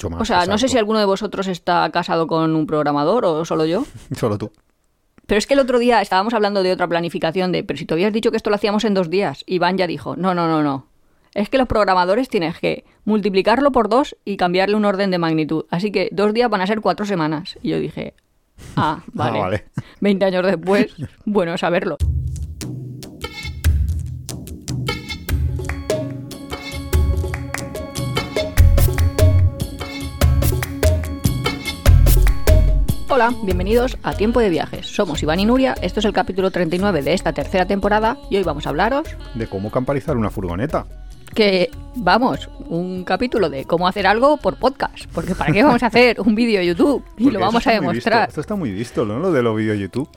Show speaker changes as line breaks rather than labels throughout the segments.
mucho más.
O sea, no sé si alguno de vosotros está casado con un programador o solo yo.
Solo tú.
Pero es que el otro día estábamos hablando de otra planificación de, pero si te habías dicho que esto lo hacíamos en dos días, Iván ya dijo, no, no, no, no. Es que los programadores tienes que multiplicarlo por dos y cambiarle un orden de magnitud. Así que dos días van a ser cuatro semanas. Y yo dije, ah, vale.
Ah, vale.
20 años después, bueno saberlo. Hola, bienvenidos a Tiempo de Viajes. Somos Iván y Nuria, esto es el capítulo 39 de esta tercera temporada y hoy vamos a hablaros
De cómo camperizar una furgoneta.
que, vamos, un capítulo de cómo hacer algo por podcast, porque ¿para qué vamos a hacer un vídeo de YouTube? Y
Porque
lo vamos a demostrar.
visto, Esto está muy visto, ¿no? Lo de los vídeos YouTube.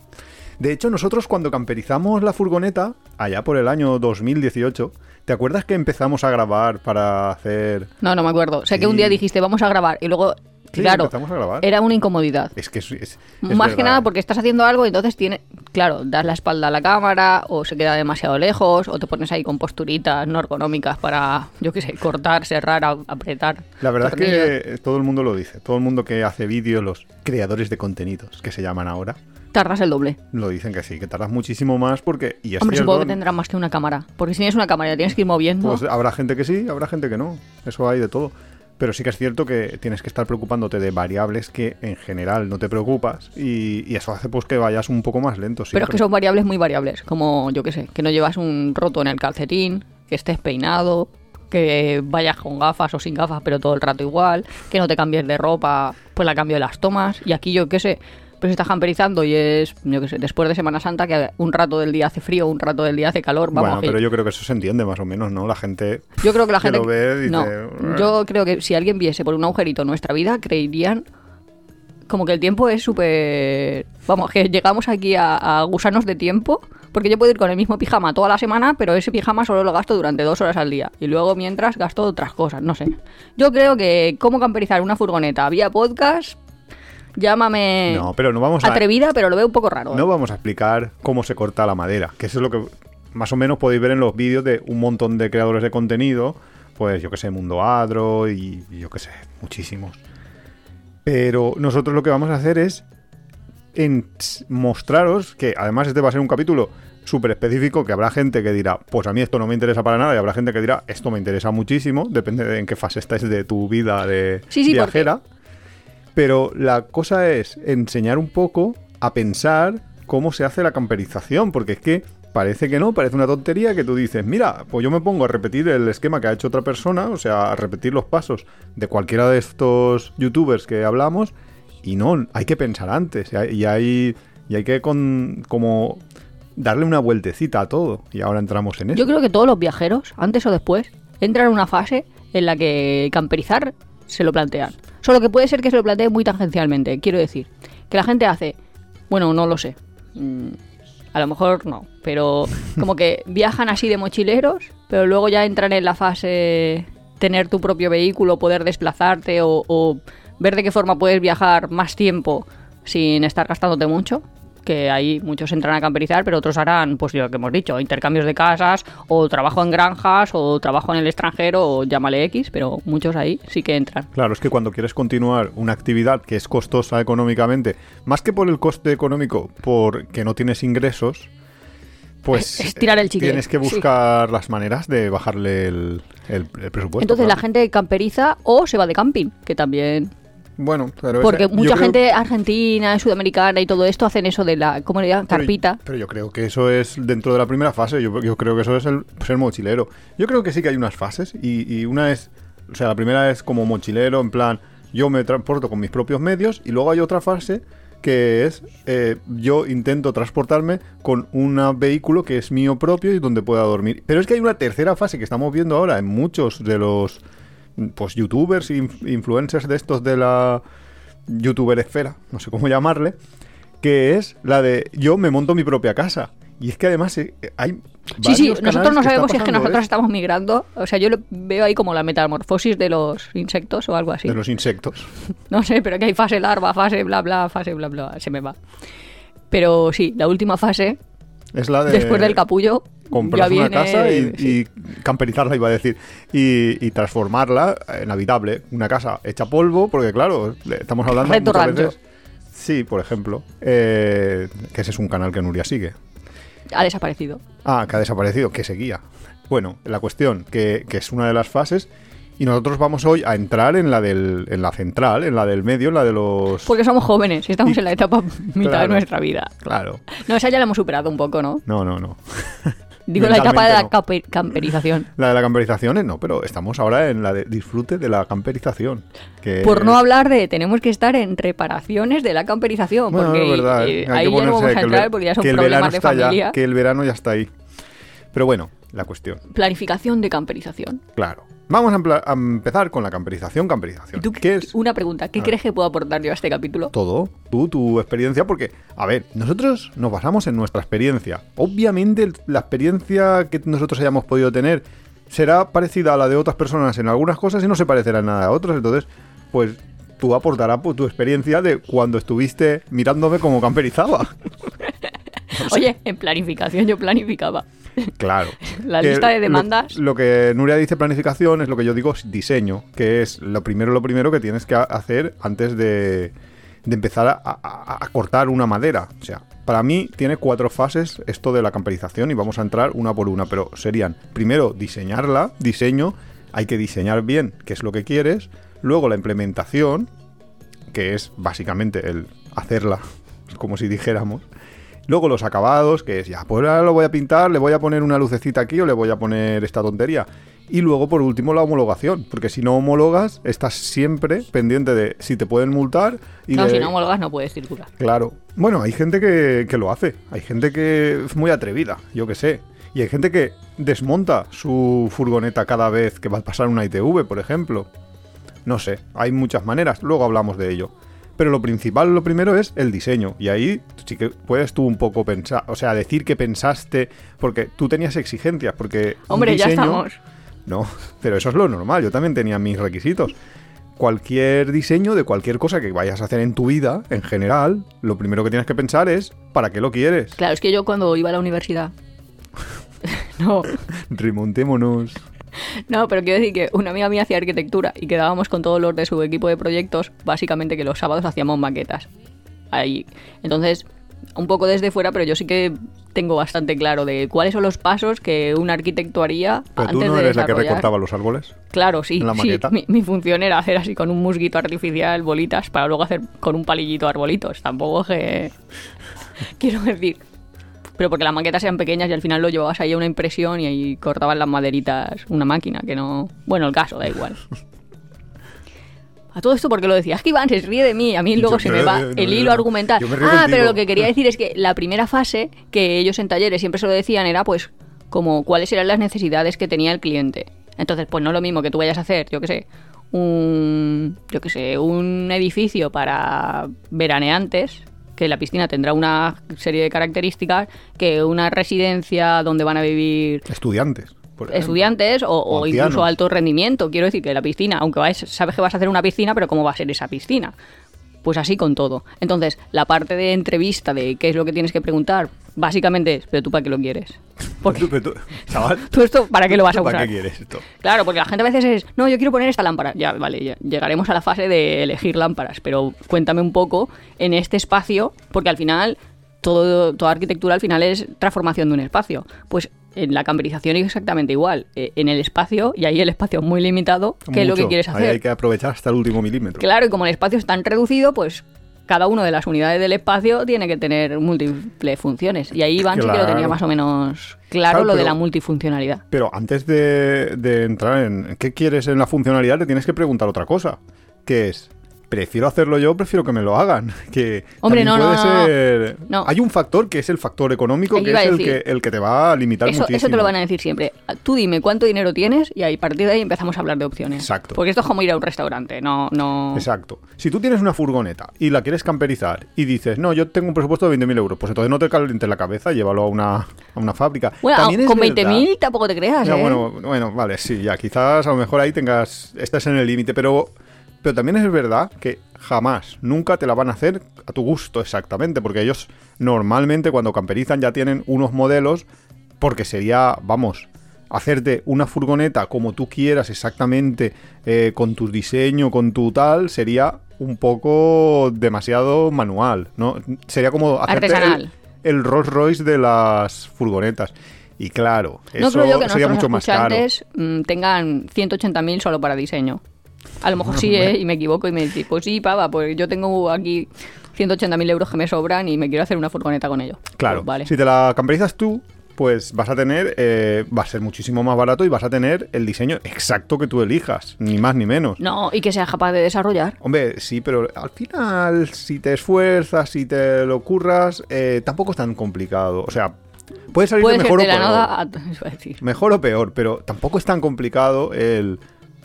De hecho, nosotros cuando camperizamos la furgoneta, allá por el año 2018, ¿te acuerdas que empezamos a grabar para hacer...
No, no me acuerdo. Sé que un día dijiste, vamos a grabar, y luego,
Sí,
claro,
empezamos a grabar.
era una incomodidad.
Es que es...
Más que nada porque estás haciendo algo y entonces tiene, claro, das la espalda a la cámara o se queda demasiado lejos o te pones ahí con posturitas no ergonómicas para, yo qué sé, cortar, cerrar, apretar.
La verdad
tornillos.
es que todo el mundo lo dice. Todo el mundo que hace vídeos, los creadores de contenidos, que se llaman ahora,
tardas el doble.
lo dicen que sí, que tardas muchísimo más porque... Y es
Hombre, supongo que tendrá más que una cámara. Porque si tienes una cámara y tienes que ir moviendo.
Pues habrá gente que sí, habrá gente que no. Eso hay de todo. Pero sí que es cierto que tienes que estar preocupándote de variables que en general no te preocupas y, y eso hace pues que vayas un poco más lento.
pero es que son variables muy variables. Como, yo qué sé, que no llevas un roto en el calcetín, que estés peinado, que vayas con gafas o sin gafas, pero todo el rato igual, que no te cambies de ropa, pues la cambio de las tomas. Y aquí yo qué sé, pues estás camperizando y es, yo qué sé, después de Semana Santa, que un rato del día hace frío, un rato del día hace calor. Vamos,
Bueno, pero yo creo que eso se entiende más o menos, ¿no? La gente...
Yo creo que la
que
gente.
lo ve, dice,
no, yo creo que si alguien viese por un agujerito nuestra vida, creerían como que el tiempo es súper. Vamos, que llegamos aquí a, a gusanos de tiempo. Porque yo puedo ir con el mismo pijama toda la semana, pero ese pijama solo lo gasto durante dos horas al día. Y luego, mientras, gasto otras cosas, no sé. Yo creo que cómo camperizar una furgoneta vía podcast, llámame
No, pero no vamos a...
atrevida, pero lo veo un poco raro. ¿eh?
No vamos a explicar cómo se corta la madera, que eso es lo que más o menos podéis ver en los vídeos de un montón de creadores de contenido, pues yo que sé, Mundo Adro y, y yo que sé, muchísimos. Pero nosotros lo que vamos a hacer es en mostraros que además este va a ser un capítulo súper específico que habrá gente que dirá, pues a mí esto no me interesa para nada y habrá gente que dirá, esto me interesa muchísimo, depende de en qué fase estáis de tu vida de
Sí,
viajera. Pero la cosa es enseñar un poco a pensar cómo se hace la camperización, porque es que parece que no, parece una tontería que tú dices, mira, pues yo me pongo a repetir el esquema que ha hecho otra persona, o sea, a repetir los pasos de cualquiera de estos youtubers que hablamos, y no, hay que pensar antes, y hay, y hay, que con, como darle una vueltecita a todo, y ahora entramos en eso.
Yo creo que todos los viajeros, antes o después, entran en una fase en la que camperizar se lo plantean. Solo que puede ser que se lo planteen muy tangencialmente. Quiero decir, que la gente hace, bueno, no lo sé. Mm, a lo mejor no, pero como que viajan así de mochileros, pero luego ya entran en la fase tener tu propio vehículo, poder desplazarte o, o ver de qué forma puedes viajar más tiempo sin estar gastándote mucho. Que ahí muchos entran a camperizar, pero otros harán, pues lo que hemos dicho, intercambios de casas, o trabajo en granjas, o trabajo en el extranjero, o llámale X, pero muchos ahí sí que entran.
Claro, es que cuando quieres continuar una actividad que es costosa económicamente, más que por el coste económico, porque no tienes ingresos, pues
Es tirar el chicle,
tienes que
sí.
buscar las maneras de bajarle el, el- el presupuesto.
Entonces la gente camperiza o se va de camping, que también
Bueno, pero
Porque
ese-
mucha
creo-
gente argentina, sudamericana y todo esto hacen eso de la, ¿cómo le llaman?
pero-
Carpita.
Pero, yo creo que eso es dentro de la primera fase. Yo, yo creo que eso es el ser mochilero. Yo creo que sí que hay unas fases y, y una es, o sea, la primera es como mochilero, en plan, yo me transporto con mis propios medios y luego hay otra fase que es eh, yo intento transportarme con un vehículo que es mío propio y donde pueda dormir. Pero es que hay una tercera fase que estamos viendo ahora en muchos de los pues youtubers, inf- influencers de estos de la youtuber esfera, no sé cómo llamarle, que es la de yo me monto mi propia casa. Y es que además eh, hay...
Sí, sí, nosotros no sabemos si es que nosotros
esto,
estamos migrando. O sea, yo lo veo ahí como la metamorfosis de los insectos o algo así.
De los insectos.
No sé, pero que hay fase larva, fase bla bla, fase bla bla, se me va. Pero sí, la última fase,
Es la de...
después del capullo,
comprarse una casa y,
sí.
y camperizarla, iba a decir, y, y transformarla en habitable. Una casa hecha polvo, porque claro, estamos hablando
Reto
muchas
rancho.
veces... Sí, por ejemplo, eh, que ese es un canal que Nuria sigue.
Ha desaparecido.
Ah, que ha desaparecido, que seguía. Bueno, la cuestión, que, que es una de las fases, y nosotros vamos hoy a entrar en la del, en la central, en la del medio, en la de los...
Porque somos jóvenes y estamos en la etapa mitad
Claro.
de nuestra vida.
Claro.
No, esa ya la hemos superado un poco, ¿no?
No, no, no.
Digo la etapa de la
no.
camperización.
La de la camperización, eh, no, pero estamos ahora en la de disfrute de la camperización. Que
Por no hablar de tenemos que estar en reparaciones de la camperización.
Bueno,
porque
verdad,
eh, ahí ya no vamos a entrar porque ya son
que el verano
problemas de
está ya-
familia.
que el verano ya está ahí. Pero bueno, la cuestión,
Planificación de camperización.
claro. Vamos a, empezar con la camperización, camperización.
¿Tú
¿Qué es?
Una pregunta, ¿qué crees que puedo aportar yo a este capítulo?
todo, tú, tu experiencia, porque, a ver, nosotros nos basamos en nuestra experiencia. Obviamente la experiencia que nosotros hayamos podido tener será parecida a la de otras personas en algunas cosas y no se parecerá en nada a otras, entonces, pues tú aportarás pues, tu experiencia de cuando estuviste mirándome como camperizaba.
Oye, en planificación yo planificaba.
Claro.
La lista de demandas.
Lo, que Nuria dice planificación es lo que yo digo diseño, que es lo primero, lo primero que tienes que ha- hacer antes de, de empezar a, a- a cortar una madera. O sea, para mí tiene cuatro fases esto de la camperización y vamos a entrar una por una, pero serían primero diseñarla, diseño, hay que diseñar bien qué es lo que quieres, luego la implementación, que es básicamente el hacerla, como si dijéramos. Luego los acabados, que es ya, pues ahora lo voy a pintar, le voy a poner una lucecita aquí o le voy a poner esta tontería. Y luego, por último, la homologación, porque si no homologas, estás siempre pendiente de si te pueden multar y de-
si no homologas no puedes circular.
Claro. Bueno, hay gente que, que lo hace. Hay gente que es muy atrevida, yo que sé. Y hay gente que desmonta su furgoneta cada vez que va a pasar una ITV, por ejemplo. No sé, hay muchas maneras. Luego hablamos de ello. Pero lo principal, lo primero es el diseño. Y ahí sí que puedes tú un poco pensar, o sea, decir que pensaste, porque tú tenías exigencias, porque...
Hombre, ya estamos.
no, pero eso es lo normal. Yo también tenía mis requisitos. Cualquier diseño de cualquier cosa que vayas a hacer en tu vida, en general, lo primero que tienes que pensar es ¿para qué lo quieres?
Claro, es que yo cuando iba a la universidad. no,
Remontémonos.
no, pero quiero decir que una amiga mía hacía arquitectura y quedábamos con todos los de su equipo de proyectos, básicamente que los sábados hacíamos maquetas. Ahí. Entonces, un poco desde fuera, pero yo sí que tengo bastante claro de cuáles son los pasos que un arquitecto haría
Pero
antes
tú no
de
eres la que recortaba los árboles.
Claro, sí,
la.
Mi, mi función era hacer así con un musguito artificial bolitas para luego hacer con un palillito arbolitos. Tampoco que... Quiero decir... Pero porque las maquetas eran pequeñas y al final lo llevabas ahí a una impresión y ahí cortaban las maderitas una máquina, que no... Bueno, el caso, da igual. A todo esto porque lo decía, es que Iván se ríe de mí, a mí luego
Yo-
se me va el hilo
no.
argumental. Ah,
contigo.
pero lo que quería decir es que la primera fase que ellos en talleres siempre se lo decían era pues como cuáles eran las necesidades que tenía el cliente. Entonces, pues no es lo mismo que tú vayas a hacer, yo qué sé, un yo qué sé, un edificio para veraneantes, que la piscina tendrá una serie de características, que una residencia donde van a vivir
Estudiantes.
estudiantes o, o
O
incluso alto rendimiento. Quiero decir que la piscina, aunque vais, sabes que vas a hacer una piscina, pero ¿cómo va a ser esa piscina? Pues así con todo. Entonces, la parte de entrevista de qué es lo que tienes que preguntar, básicamente es, pero tú para qué lo quieres. Porque
Tú- tú- chaval,
tú esto, ¿para qué lo vas a
¿para
usar?
qué quieres esto?
Claro, porque la gente a veces es, no, yo quiero poner esta lámpara. Ya, vale, ya llegaremos a la fase de elegir lámparas, pero cuéntame un poco en este espacio, porque al final, todo, toda arquitectura al final es transformación de un espacio. Pues en la camperización es exactamente igual. Eh, En el espacio, y ahí el espacio es muy limitado, ¿qué es lo que quieres
Ahí
hacer?
hay que aprovechar hasta el último milímetro.
Claro, y como el espacio es tan reducido, pues cada una de las unidades del espacio tiene que tener múltiples funciones. Y ahí Iván sí que lo tenía más o menos claro,
Claro,
lo de la multifuncionalidad.
Pero antes de, de entrar en qué quieres en la funcionalidad, te tienes que preguntar otra cosa. Que es, prefiero hacerlo yo, prefiero que me lo hagan. Que
Hombre, no,
puede
no, no.
ser...
No.
Hay un factor que es el factor económico, que es el que, el que te va a limitar
Eso,
muchísimo.
eso te lo van a decir siempre. Tú dime cuánto dinero tienes y a partir de ahí empezamos a hablar de opciones.
Exacto.
Porque esto es como ir a un restaurante, no... no...
Exacto. Si tú tienes una furgoneta y la quieres camperizar y dices, no, yo tengo un presupuesto de 20.000 euros, pues entonces no te calientes la cabeza, llévalo a una, a una fábrica.
Bueno,
También
con
verdad-
20.000 tampoco te creas, ¿eh?
bueno, bueno, vale, sí, ya, quizás a lo mejor ahí tengas, estás en el límite, pero, pero también es verdad que jamás, nunca te la van a hacer a tu gusto exactamente, porque ellos normalmente cuando camperizan ya tienen unos modelos porque sería, vamos, hacerte una furgoneta como tú quieras exactamente, eh, con tu diseño, con tu tal, sería un poco demasiado manual, ¿no? Sería como hacerte el,
Artesanal.
el Rolls Royce de las furgonetas. Y claro,
No
eso
creo yo que
sería mucho más caro.
mm, tengan 180.000 solo para diseño. A lo mejor sí, ¿eh? Y me equivoco y me dice, pues sí, pava, pues yo tengo aquí 180.000 euros que me sobran y me quiero hacer una furgoneta con ello.
Claro,
Pues vale.
si te la camperizas tú, pues vas a tener, eh, va a ser muchísimo más barato y vas a tener el diseño exacto que tú elijas, ni más ni menos.
No, y que seas capaz de desarrollar.
Hombre, sí, pero al final, si te esfuerzas, si te lo curras, eh, tampoco es tan complicado. O sea, puede salir
Puede ser
mejor
de
o peor.
nada a... iba a decir.
Mejor o peor, pero tampoco es tan complicado el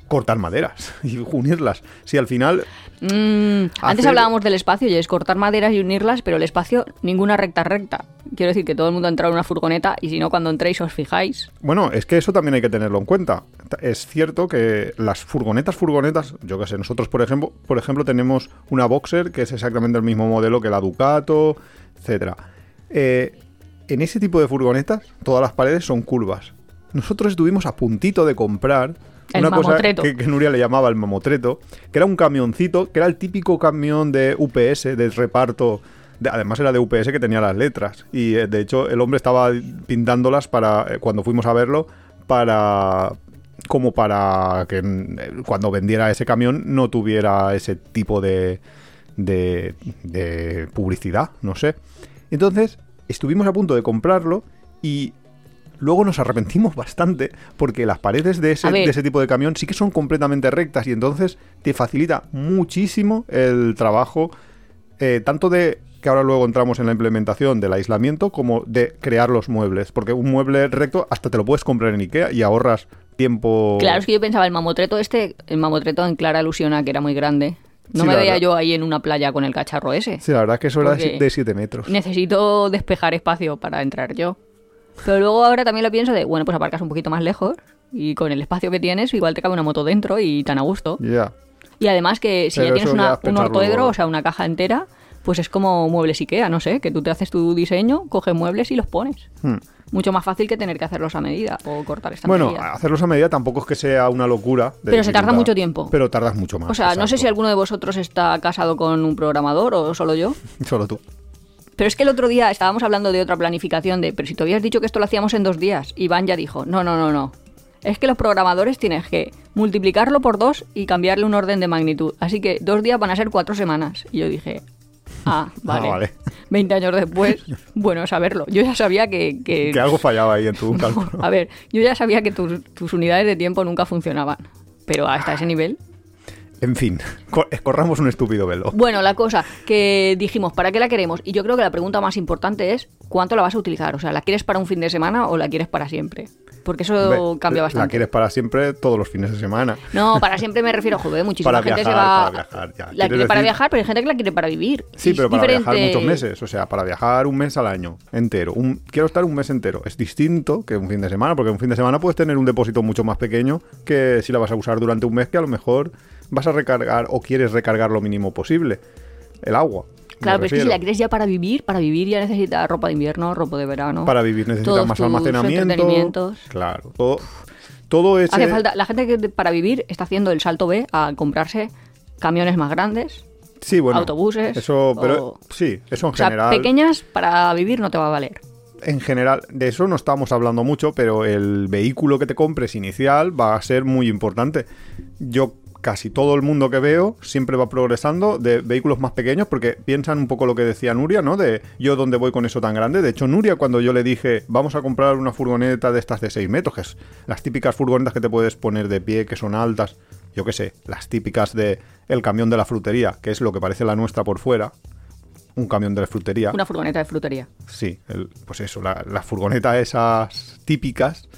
cortar maderas y unirlas. Si al final
Mm, antes hablábamos del espacio y es cortar maderas y unirlas, pero el espacio, ninguna recta recta. Quiero decir que todo el mundo ha entrado en una furgoneta y si no, cuando entréis os fijáis.
Bueno, es que eso también hay que tenerlo en cuenta. Es cierto que las furgonetas, furgonetas, yo qué sé, nosotros por ejemplo, por ejemplo tenemos una Boxer que es exactamente el mismo modelo que la Ducato, etcétera. Eh, en ese tipo de furgonetas todas las paredes son curvas. Nosotros estuvimos a puntito de comprar
El
una cosa
mamotreto.
que, que Nuria le llamaba el mamotreto, que era un camioncito, que era el típico camión de UPS, de reparto. de- además era de UPS que tenía las letras. Y eh, de hecho el hombre estaba pintándolas para, eh, cuando fuimos a verlo, para como para que mm, cuando vendiera ese camión no tuviera ese tipo de, de, de publicidad, no sé. Entonces estuvimos a punto de comprarlo y luego nos arrepentimos bastante porque las paredes de ese, de tipo de camión sí que son completamente rectas y entonces te facilita muchísimo el trabajo, eh, tanto de que ahora luego entramos en la implementación del aislamiento como de crear los muebles, porque un mueble recto hasta te lo puedes comprar en Ikea y ahorras tiempo.
Claro, es que yo pensaba, el mamotreto este, el mamotreto en clara alusión a que era muy grande. No
Sí,
me veía
verdad.
yo ahí en una playa con el cacharro ese.
Sí, la verdad es que eso era de 7 metros.
Necesito despejar espacio para entrar yo. Pero luego ahora también lo pienso de, bueno, pues aparcas un poquito más lejos y con el espacio que tienes igual te cabe una moto dentro y tan a gusto.
Ya.
Y además que si
Pero
ya tienes
ya
una- un ortoedro, o sea, una caja entera, pues es como muebles Ikea, no sé, que tú te haces tu diseño, coges muebles y los pones.
Hmm.
Mucho más fácil que tener que hacerlos a medida o cortar
Bueno,
estanterías.
hacerlos a medida tampoco es que sea una locura. de
Pero se tarda mucho tiempo.
Pero tardas mucho más.
o sea, no sé si alguno de vosotros está casado con un programador o solo yo.
Solo tú.
Pero es que el otro día estábamos hablando de otra planificación de, pero si te habías dicho que esto lo hacíamos en dos días, Iván ya dijo, no, no, no, no. Es que los programadores tienes que multiplicarlo por dos y cambiarle un orden de magnitud. Así que dos días van a ser cuatro semanas. Y yo dije, ah, vale.
vale.
20 años después, bueno saberlo. Yo ya sabía que... que-
Que algo fallaba ahí en tu cálculo.
a ver, yo ya sabía que tus, tus unidades de tiempo nunca funcionaban. Pero hasta ese nivel...
En fin, co- corramos un estúpido velo.
Bueno, la cosa que dijimos, ¿para qué la queremos? Y yo creo que la pregunta más importante es, ¿cuánto la vas a utilizar? O sea, ¿la quieres para un fin de semana o la quieres para siempre? Porque eso
Ve,
cambia
La
bastante.
quieres para siempre todos los fines de semana.
No, para siempre me refiero, joder, muchísima
Para
gente
viajar,
se va...
para viajar, ya.
La
¿Quieres
quiere para viajar, pero hay gente que la quiere para vivir.
Sí,
Es
pero para viajar muchos meses. O sea, para viajar un mes al año entero. Un, quiero estar un mes entero. Es distinto que un fin de semana, porque un fin de semana puedes tener un depósito mucho más pequeño que si la vas a usar durante un mes, que a lo mejor vas a recargar o quieres recargar lo mínimo posible. El agua.
Claro, pero es que si la quieres ya para vivir, para vivir ya necesitas ropa de invierno, ropa de verano.
Para vivir necesitas
todos
más almacenamiento. Claro. Todo, todo ese...
Hace falta, la gente que para vivir está haciendo el salto B a comprarse camiones más grandes.
Sí, bueno.
autobuses
Eso, pero
o-
sí, eso en
O sea,
general.
pequeñas para vivir no te va a valer.
En general, de eso no estamos hablando mucho, pero el vehículo que te compres inicial va a ser muy importante. Yo casi todo el mundo que veo siempre va progresando de vehículos más pequeños porque piensan un poco lo que decía Nuria, ¿no? De yo dónde voy con eso tan grande. De hecho, Nuria cuando yo le dije, vamos a comprar una furgoneta de estas de 6 metros, que es las típicas furgonetas que te puedes poner de pie, que son altas, yo qué sé, las típicas de el camión de la frutería, que es lo que parece la nuestra por fuera. Un camión de la frutería.
Una furgoneta de frutería.
Sí, el- pues eso, la, la furgoneta esas típicas.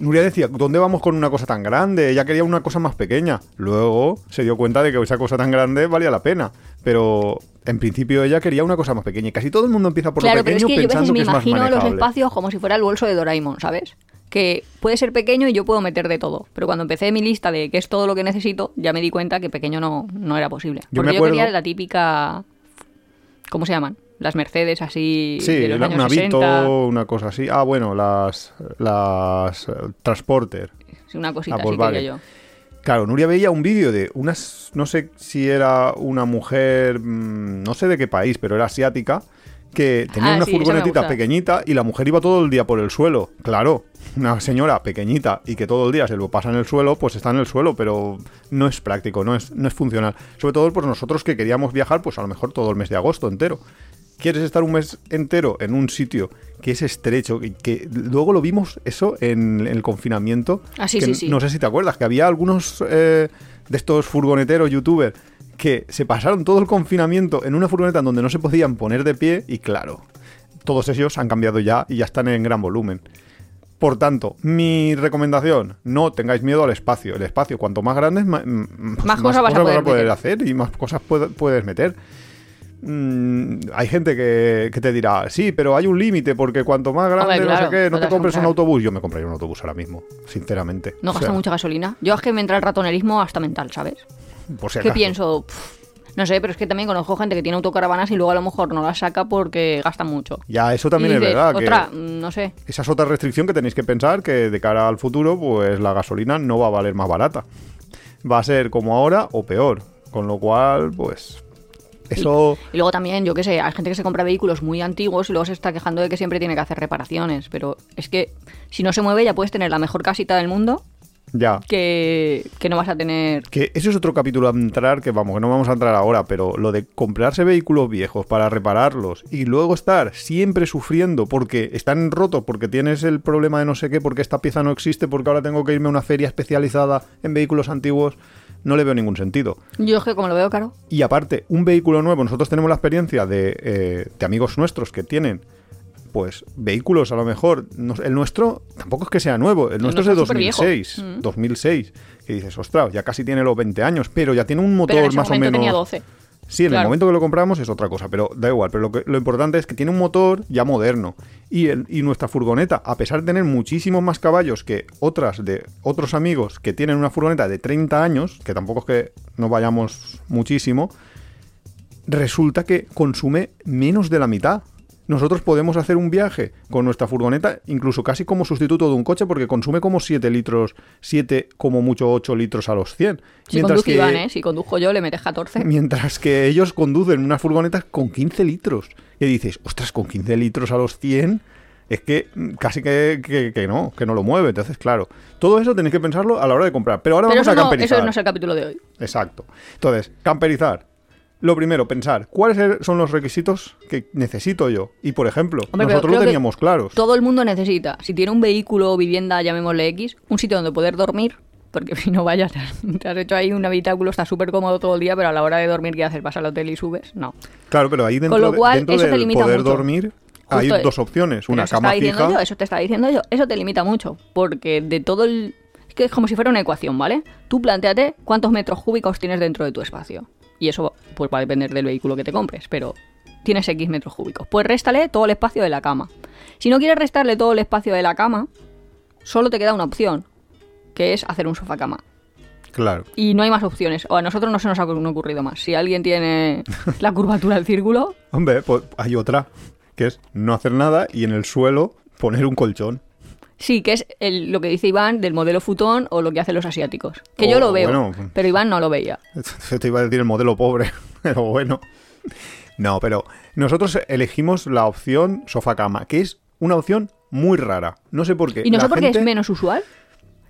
Nuria decía, ¿dónde vamos con una cosa tan grande? Ella quería una cosa más pequeña. Luego se dio cuenta de que esa cosa tan grande valía la pena. Pero en principio ella quería una cosa más pequeña. Y casi todo el mundo empieza por
claro,
lo
pero es
pequeño
que yo a veces me
que es más
imagino los espacios como si fuera el bolso de Doraemon, ¿sabes? Que puede ser pequeño y yo puedo meter de todo. Pero cuando empecé mi lista de qué es todo lo que necesito, ya me di cuenta que pequeño no, no era posible.
Yo
Porque
me
yo quería
acuerdo-
la típica... ¿Cómo se llaman? Las Mercedes así
Sí,
de los
una,
años
una
60.
Vito, una cosa así. Ah, bueno, las, las eh, Transporter.
Sí, una cosita así quería yo.
Claro, Nuria veía un vídeo de unas, no sé si era una mujer, mm, no sé de qué país, pero era asiática, que tenía
Ah,
una
sí,
furgonetita pequeñita y la mujer iba todo el día por el suelo. Claro, una señora pequeñita y que todo el día se lo pasa en el suelo, pues está en el suelo, pero no es práctico, no es, no es funcional. Sobre todo por nosotros que queríamos viajar, pues a lo mejor todo el mes de agosto entero. ¿Quieres estar un mes entero en un sitio que es estrecho? Que, que luego lo vimos eso en, en el confinamiento.
Ah, sí,
que
sí, sí.
No sé si te acuerdas, que había algunos eh, de estos furgoneteros youtubers que se pasaron todo el confinamiento en una furgoneta en donde no se podían poner de pie y claro, todos ellos han cambiado ya y ya están en gran volumen. Por tanto, mi recomendación, no tengáis miedo al espacio. El espacio, cuanto más grande, mm, pues
Más cosas vas a poder
hacer y más cosas puede- puedes meter. Mm, hay gente que, que te dirá, sí, pero hay un límite porque cuanto más grande, no sé qué, no te compres un autobús. Yo me compraría un autobús ahora mismo, sinceramente.
No
O
gasta
sea,
mucha gasolina. Yo es que me entra el ratonerismo hasta mental, ¿sabes?
por si
¿Qué pienso? Pff, no sé, pero es que también conozco gente que tiene autocaravanas y luego a lo mejor no las saca porque gasta mucho.
Ya, eso también
Y
es verdad.
Otra, mm, no sé.
Esa es otra restricción que tenéis que pensar que de cara al futuro, pues la gasolina no va a valer más barata. Va a ser como ahora o peor. Con lo cual, pues. Eso.
Y luego también, yo qué sé, hay gente que se compra vehículos muy antiguos y luego se está quejando de que siempre tiene que hacer reparaciones. Pero es que si no se mueve ya puedes tener la mejor casita del mundo
Ya.
que, que no vas a tener...
Que eso es otro capítulo a entrar, que vamos, que no vamos a entrar ahora, pero lo de comprarse vehículos viejos para repararlos y luego estar siempre sufriendo porque están rotos, porque tienes el problema de no sé qué, porque esta pieza no existe, porque ahora tengo que irme a una feria especializada en vehículos antiguos, no le veo ningún sentido.
Yo es que como lo veo caro.
Y aparte, un vehículo nuevo, nosotros tenemos la experiencia de, eh, de amigos nuestros que tienen, pues, vehículos a lo mejor. el nuestro tampoco es que sea nuevo, el nuestro es de
nuestro es superviejo.
2006.
Mm.
2006. Que dices, ostras, ya casi tiene los 20 años, pero ya tiene un motor
Pero en ese
más o menos.
tenía 12.
Sí, en el momento que lo compramos es otra cosa, pero da igual. Pero lo, que- lo importante es que tiene un motor ya moderno. Y, el- y nuestra furgoneta, a pesar de tener muchísimos más caballos que otras de otros amigos que tienen una furgoneta de 30 años, que tampoco es que no vayamos muchísimo, resulta que consume menos de la mitad. Nosotros podemos hacer un viaje con nuestra furgoneta, incluso casi como sustituto de un coche, porque consume como 7 litros, 7, como mucho 8 litros a los 100.
Si conduce Iván, ¿eh? Si conduzco yo, le metes 14.
Mientras que ellos conducen unas furgonetas con 15 litros. Y dices, ostras, con 15 litros a los 100, es que mm, casi que, que- que no, que no lo mueve. Entonces, claro, todo eso tenéis que pensarlo a la hora de comprar. Pero ahora
Pero
vamos a
no,
camperizar.
eso no es el capítulo de hoy.
Exacto. Entonces, camperizar. Lo primero, pensar cuáles er- son los requisitos que necesito yo. Y, por ejemplo,
Hombre,
nosotros lo teníamos claros.
Todo el mundo necesita, si tiene un vehículo o vivienda, llamémosle X, un sitio donde poder dormir. Porque si no vayas, te has, hecho ahí un habitáculo, está súper cómodo todo el día, pero a la hora de dormir, ¿qué haces? ¿Vas al hotel y subes? No.
Claro, pero ahí dentro,
Con lo
de-
cual,
dentro
eso te
del
limita
poder
mucho.
dormir hay dos opciones. Una cama fija.
yo, eso te estaba diciendo yo. Eso te limita mucho. Porque de todo el. Es que es como si fuera una ecuación, ¿vale? Tú planteate cuántos metros cúbicos tienes dentro de tu espacio. Y eso pues va a depender del vehículo que te compres, pero tienes X metros cúbicos. Pues réstale todo el espacio de la cama. Si no quieres restarle todo el espacio de la cama, solo te queda una opción, que es hacer un sofá cama.
Claro.
Y no hay más opciones. O a nosotros no se nos ha ocurrido más. Si alguien tiene la curvatura del círculo,
Hombre, pues hay otra, que es no hacer nada y en el suelo poner un colchón.
Sí, que es el- lo que dice Iván del modelo futón o lo que hacen los asiáticos. Que yo lo veo,
bueno,
pero Iván no lo veía.
Te iba a decir el modelo pobre, pero bueno. No, pero nosotros elegimos la opción sofá-cama, que es una opción muy rara. No sé por qué.
Y no sé por qué es menos usual.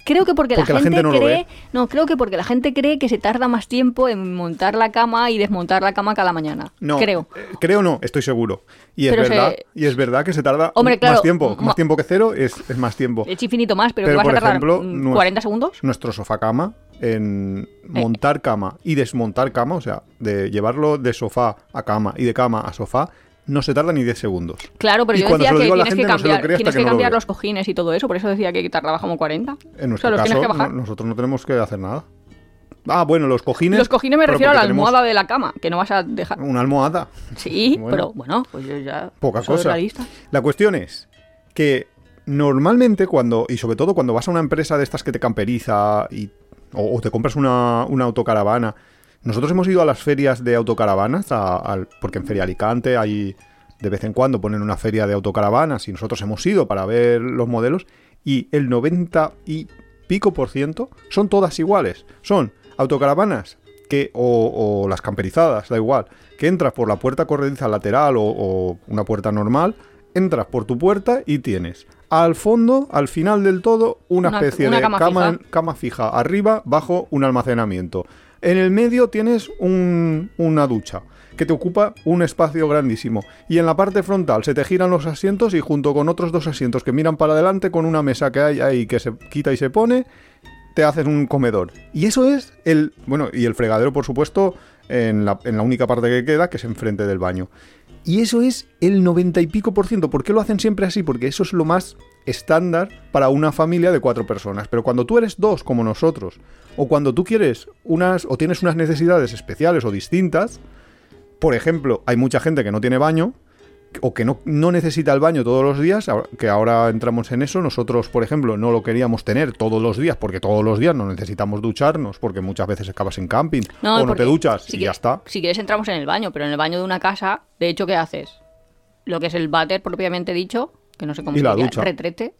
Creo que porque,
Porque
la,
la
gente,
no
cree. No, creo que porque la gente cree que se tarda más tiempo en montar la cama y desmontar la cama cada mañana.
No,
Creo.
eh, creo no, estoy seguro. Y es
Pero se-
verdad, y es verdad que se tarda
Hombre, claro,
más tiempo. Más tiempo que cero es, es más tiempo.
Es infinito más, pero,
Pero,
vas
por
a tardar
ejemplo,
mm,
nues-
40 segundos.
Nuestro sofá-cama, en
Eh.
montar cama y desmontar cama, o sea, de llevarlo de sofá a cama y de cama a sofá, no se tarda ni 10 segundos.
Clalo, pero
Y
yo decía que tienes que
gente,
cambiar, tienes
que lo
los cojines y todo eso, por eso decía que tardaba como 40.
En nuestro
o sea,
caso,
que bajar.
no- nosotros no tenemos que hacer nada. Ah, bueno, los cojines.
Los cojines me refiero a la almohada de la cama, que no vas a dejar.
Una almohada.
Sí,
Bueno.
pero bueno, pues yo ya
Poca
soy
cosa.
realista.
La cuestión es que normalmente cuando, y sobre todo cuando vas a una empresa de estas que te camperiza y, o, o te compras una, una autocaravana, nosotros hemos ido a las ferias de autocaravanas, a- al- porque en Feria Alicante hay, de vez en cuando ponen una feria de autocaravanas y nosotros hemos ido para ver los modelos y el 90 y pico por ciento son todas iguales. Son autocaravanas que, o, o las camperizadas, da igual, que entras por la puerta corrediza lateral o, o una puerta normal, entras por tu puerta y tienes al fondo, al final del todo, una,
Una-
especie
una
de
cama
cama,
fija.
cama fija. Arriba, bajo, un almacenamiento. En el medio tienes un- una ducha que te ocupa un espacio grandísimo. Y en la parte frontal se te giran los asientos y junto con otros dos asientos que miran para adelante con una mesa que hay ahí que se quita y se pone, te haces un comedor. Y eso es el... Bueno, y el fregadero, por supuesto, en la, en la única parte que queda, que es enfrente del baño. Y eso es el 90 y pico por ciento. ¿Por qué lo hacen siempre así? Porque eso es lo más estándar para una familia de cuatro personas. Pero cuando tú eres dos, como nosotros, o cuando tú quieres unas, o tienes unas necesidades especiales o distintas, por ejemplo, hay mucha gente que no tiene baño, o que no, no necesita el baño todos los días, que ahora entramos en eso. Nosotros, por ejemplo, no lo queríamos tener todos los días, porque todos los días no necesitamos ducharnos, porque muchas veces acabas en camping, o no te duchas
si
y ya está.
Si quieres entramos en el baño, pero en el baño de una casa, de hecho, ¿qué haces? Lo que es el váter propiamente dicho, que no sé cómo
Y
se
la
llama,
ducha.
retrete.